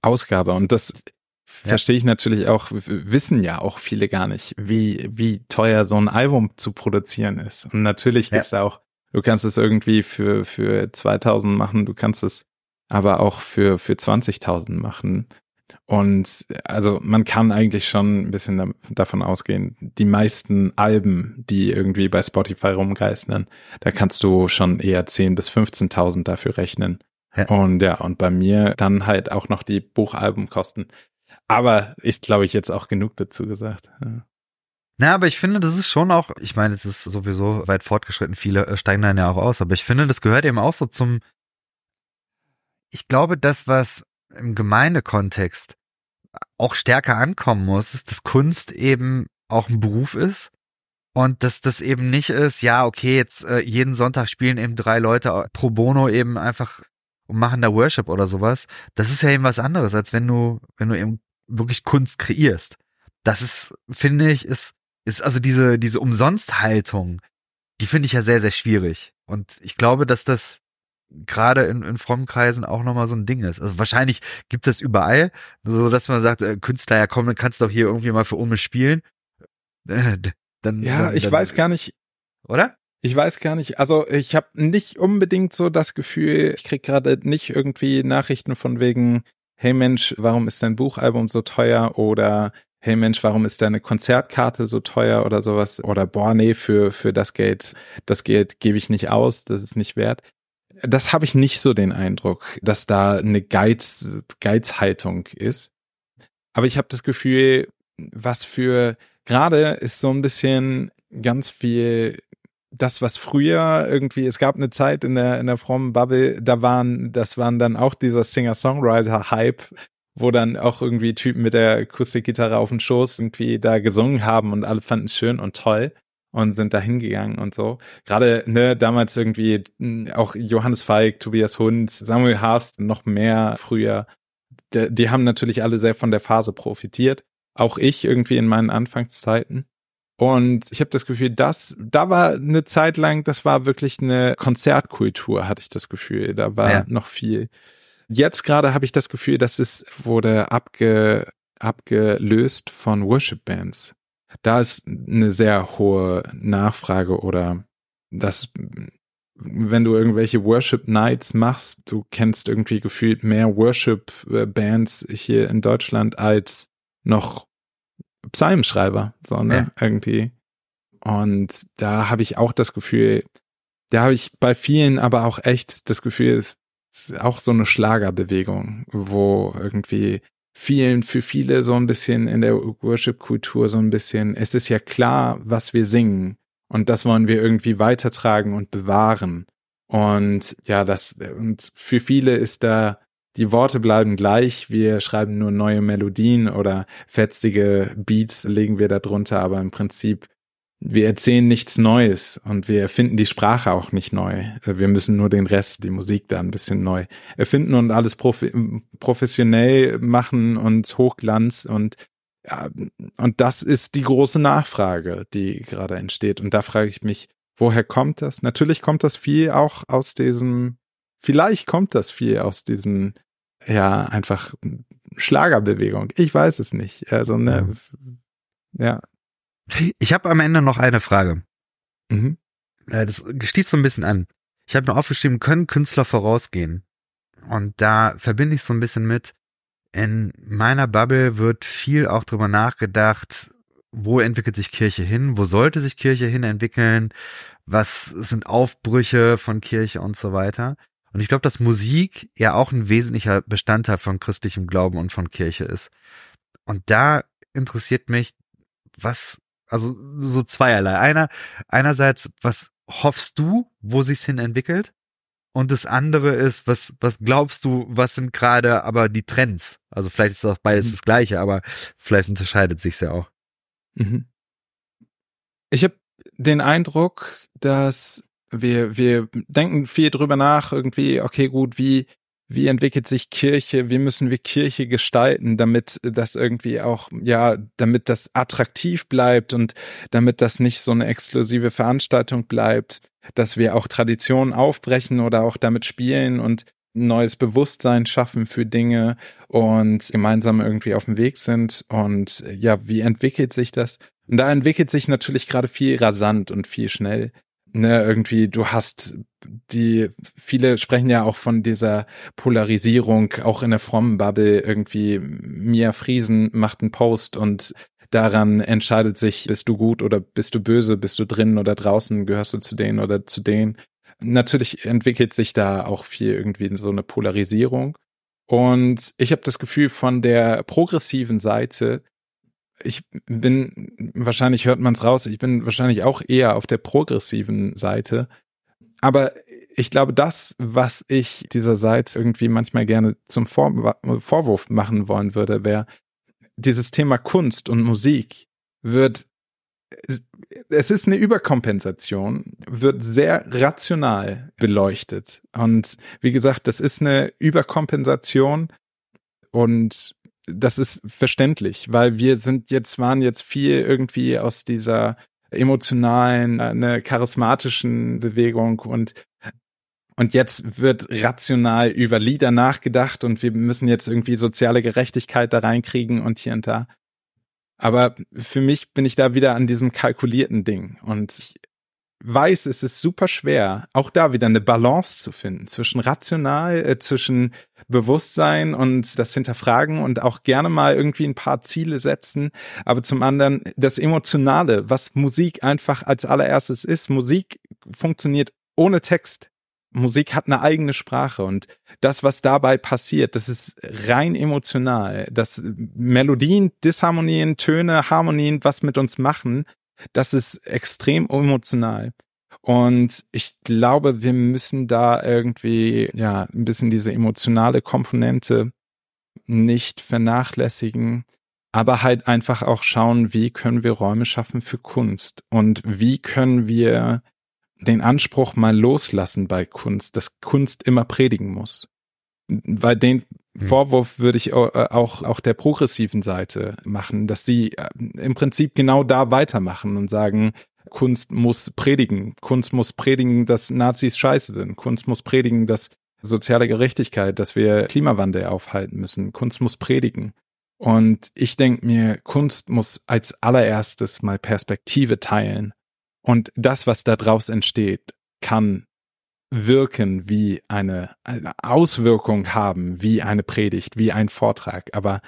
Ausgabe. Und das ja. verstehe ich natürlich auch, wissen ja auch viele gar nicht, wie, wie teuer so ein Album zu produzieren ist. Und natürlich gibt's ja. auch, du kannst es irgendwie für, für 2000 machen, du kannst es aber auch für, für 20.000 machen. Und also man kann eigentlich schon ein bisschen davon ausgehen, die meisten Alben, die irgendwie bei Spotify rumgeistern, da kannst du schon eher 10.000 bis 15.000 dafür rechnen. Ja. Und ja, und bei mir dann halt auch noch die Buchalbumkosten. Aber ist, glaube ich, jetzt auch genug dazu gesagt. Ja. Na, aber ich finde, das ist schon auch, ich meine, es ist sowieso weit fortgeschritten, viele äh, steigen dann ja auch aus, aber ich finde, das gehört eben auch so zum, ich glaube, das, was im Gemeindekontext auch stärker ankommen muss, ist, dass Kunst eben auch ein Beruf ist und dass das eben nicht ist, ja, okay, jetzt äh, jeden Sonntag spielen eben drei Leute pro bono eben einfach und machen da Worship oder sowas. Das ist ja eben was anderes, als wenn du, wenn du eben wirklich Kunst kreierst. Das ist, finde ich, ist, ist also diese, diese Umsonsthaltung, die finde ich ja sehr, sehr schwierig. Und ich glaube, dass das gerade in, in frommen Kreisen auch nochmal so ein Ding ist. Also wahrscheinlich gibt es überall, so dass man sagt, äh, Künstler, ja komm, dann kannst du doch hier irgendwie mal für Ome spielen. Äh, dann, ja, dann, ich dann, weiß gar nicht. Oder? Ich weiß gar nicht. Also ich habe nicht unbedingt so das Gefühl, ich krieg gerade nicht irgendwie Nachrichten von wegen, hey Mensch, warum ist dein Buchalbum so teuer? Oder hey Mensch, warum ist deine Konzertkarte so teuer oder sowas? Oder boah, nee, für, für das Geld, das Geld gebe ich nicht aus, das ist nicht wert das habe ich nicht so den Eindruck, dass da eine Geiz, Geizhaltung ist. Aber ich habe das Gefühl, was für gerade ist so ein bisschen ganz viel das, was früher irgendwie, es gab eine Zeit in der, in der frommen Bubble, da waren, das waren dann auch dieser Singer-Songwriter-Hype, wo dann auch irgendwie Typen mit der Akustikgitarre auf dem Schoß irgendwie da gesungen haben und alle fanden es schön und toll und sind da hingegangen und so. Gerade, ne, damals irgendwie hm, auch Johannes Feig, Tobias Hund, Samuel Haast noch mehr früher. Die, die haben natürlich alle sehr von der Phase profitiert. Auch ich irgendwie in meinen Anfangszeiten. Und ich habe das Gefühl, das, da war eine Zeit lang, das war wirklich eine Konzertkultur, hatte ich das Gefühl. Da war ja. noch viel. Jetzt gerade habe ich das Gefühl, dass es wurde abge, abgelöst von Worship Bands da ist eine sehr hohe Nachfrage oder das, wenn du irgendwelche Worship Nights machst, du kennst irgendwie gefühlt mehr Worship Bands hier in Deutschland als noch Psalmschreiber, so, ne, ja. irgendwie. Und da habe ich auch das Gefühl, da habe ich bei vielen aber auch echt das Gefühl, es ist auch so eine Schlagerbewegung, wo irgendwie vielen, für viele so ein bisschen in der Worship-Kultur so ein bisschen, es ist ja klar, was wir singen. Und das wollen wir irgendwie weitertragen und bewahren. Und ja, das, und für viele ist da, die Worte bleiben gleich, wir schreiben nur neue Melodien oder fetzige Beats legen wir da drunter, aber im Prinzip wir erzählen nichts Neues und wir erfinden die Sprache auch nicht neu. Wir müssen nur den Rest, die Musik da ein bisschen neu erfinden und alles profi professionell machen und Hochglanz und ja, und das ist die große Nachfrage, die gerade entsteht. Und da frage ich mich, woher kommt das? Natürlich kommt das viel auch aus diesem, vielleicht kommt das viel aus diesem, ja, einfach Schlagerbewegung. Ich weiß es nicht. Also, ne, ja, ich habe am Ende noch eine Frage. Mhm. Äh, das stieß so ein bisschen an. Ich habe mir aufgeschrieben, können Künstler vorausgehen? Und da verbinde ich so ein bisschen mit, in meiner Bubble wird viel auch drüber nachgedacht, wo entwickelt sich Kirche hin, wo sollte sich Kirche hin entwickeln, was sind Aufbrüche von Kirche und so weiter. Und ich glaube, dass Musik ja auch ein wesentlicher Bestandteil von christlichem Glauben und von Kirche ist. Und da interessiert mich, was also so zweierlei. Einer, einerseits, was hoffst du, wo sich's hin entwickelt? Und das andere ist, was, was glaubst du, was sind gerade aber die Trends? Also vielleicht ist auch beides mhm. das Gleiche, aber vielleicht unterscheidet sich's ja auch. Mhm. Ich habe den Eindruck, dass wir, wir denken viel drüber nach, irgendwie, okay, gut, wie, wie entwickelt sich Kirche, wie müssen wir Kirche gestalten, damit das irgendwie auch, ja, damit das attraktiv bleibt und damit das nicht so eine exklusive Veranstaltung bleibt, dass wir auch Traditionen aufbrechen oder auch damit spielen und neues Bewusstsein schaffen für Dinge und gemeinsam irgendwie auf dem Weg sind. Und ja, wie entwickelt sich das? Und da entwickelt sich natürlich gerade viel rasant und viel schnell ne, irgendwie, du hast die, viele sprechen ja auch von dieser Polarisierung, auch in der frommen Bubble, irgendwie, Mia Friesen macht einen Post und daran entscheidet sich, bist du gut oder bist du böse, bist du drinnen oder draußen, gehörst du zu denen oder zu denen. Natürlich entwickelt sich da auch viel irgendwie so eine Polarisierung. Und ich habe das Gefühl von der progressiven Seite, ich bin, wahrscheinlich hört man es raus, ich bin wahrscheinlich auch eher auf der progressiven Seite. Aber ich glaube, das, was ich dieser Seite irgendwie manchmal gerne zum Vor Vorwurf machen wollen würde, wäre, dieses Thema Kunst und Musik wird, es ist eine Überkompensation, wird sehr rational beleuchtet. Und wie gesagt, das ist eine Überkompensation und das ist verständlich, weil wir sind jetzt, waren jetzt viel irgendwie aus dieser emotionalen, eine charismatischen Bewegung und und jetzt wird rational über Lieder nachgedacht und wir müssen jetzt irgendwie soziale Gerechtigkeit da reinkriegen und hier und da. Aber für mich bin ich da wieder an diesem kalkulierten Ding und ich weiß, es ist super schwer, auch da wieder eine Balance zu finden zwischen rational, äh, zwischen Bewusstsein und das Hinterfragen und auch gerne mal irgendwie ein paar Ziele setzen, aber zum anderen das Emotionale, was Musik einfach als allererstes ist. Musik funktioniert ohne Text. Musik hat eine eigene Sprache und das, was dabei passiert, das ist rein emotional. Das Melodien, Disharmonien, Töne, Harmonien, was mit uns machen, das ist extrem emotional. Und ich glaube, wir müssen da irgendwie, ja, ein bisschen diese emotionale Komponente nicht vernachlässigen, aber halt einfach auch schauen, wie können wir Räume schaffen für Kunst und wie können wir den Anspruch mal loslassen bei Kunst, dass Kunst immer predigen muss. Weil den. Vorwurf würde ich auch, auch der progressiven Seite machen, dass sie äh, im Prinzip genau da weitermachen und sagen, Kunst muss predigen. Kunst muss predigen, dass Nazis scheiße sind. Kunst muss predigen, dass soziale Gerechtigkeit, dass wir Klimawandel aufhalten müssen. Kunst muss predigen. Und ich denke mir, Kunst muss als allererstes mal Perspektive teilen und das, was da draus entsteht, kann wirken wie eine, eine Auswirkung haben, wie eine Predigt, wie ein Vortrag. Aber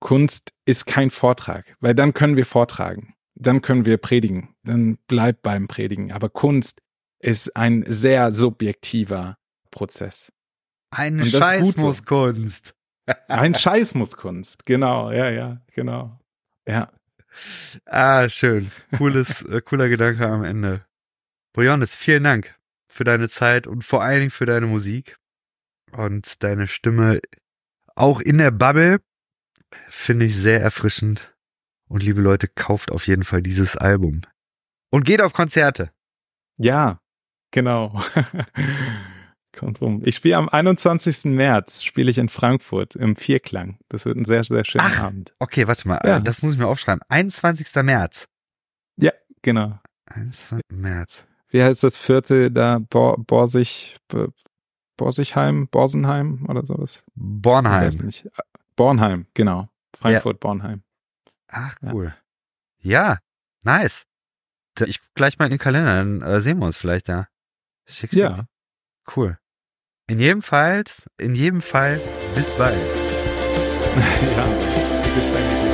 Kunst ist kein Vortrag, weil dann können wir vortragen, dann können wir predigen, dann bleibt beim Predigen. Aber Kunst ist ein sehr subjektiver Prozess. Ein Scheiß muss Kunst. Ein Scheiß muss Kunst, genau, ja, ja, genau. Ja. Ah, schön. Cooles, äh, cooler Gedanke am Ende. Briones, vielen Dank für deine Zeit und vor allen Dingen für deine Musik und deine Stimme auch in der Bubble. Finde ich sehr erfrischend. Und liebe Leute, kauft auf jeden Fall dieses Album. Und geht auf Konzerte. Ja, genau. Kommt rum. Ich spiele am 21. März, spiele ich in Frankfurt im Vierklang. Das wird ein sehr, sehr schöner Ach, Abend. Okay, warte mal. Ja. Das muss ich mir aufschreiben. 21. März. Ja, genau. 21. März. Wie heißt das vierte da? Bor Borsig, Borsigheim, Borsenheim oder sowas? Bornheim. Bornheim, genau. Frankfurt, ja. Bornheim. Ach, cool. Ja. ja, nice. Ich guck gleich mal in den Kalender, dann äh, sehen wir uns vielleicht da. Schick, schick. Ja. Cool. In jedem Fall, in jedem Fall, bis bald. ja, bis eigentlich.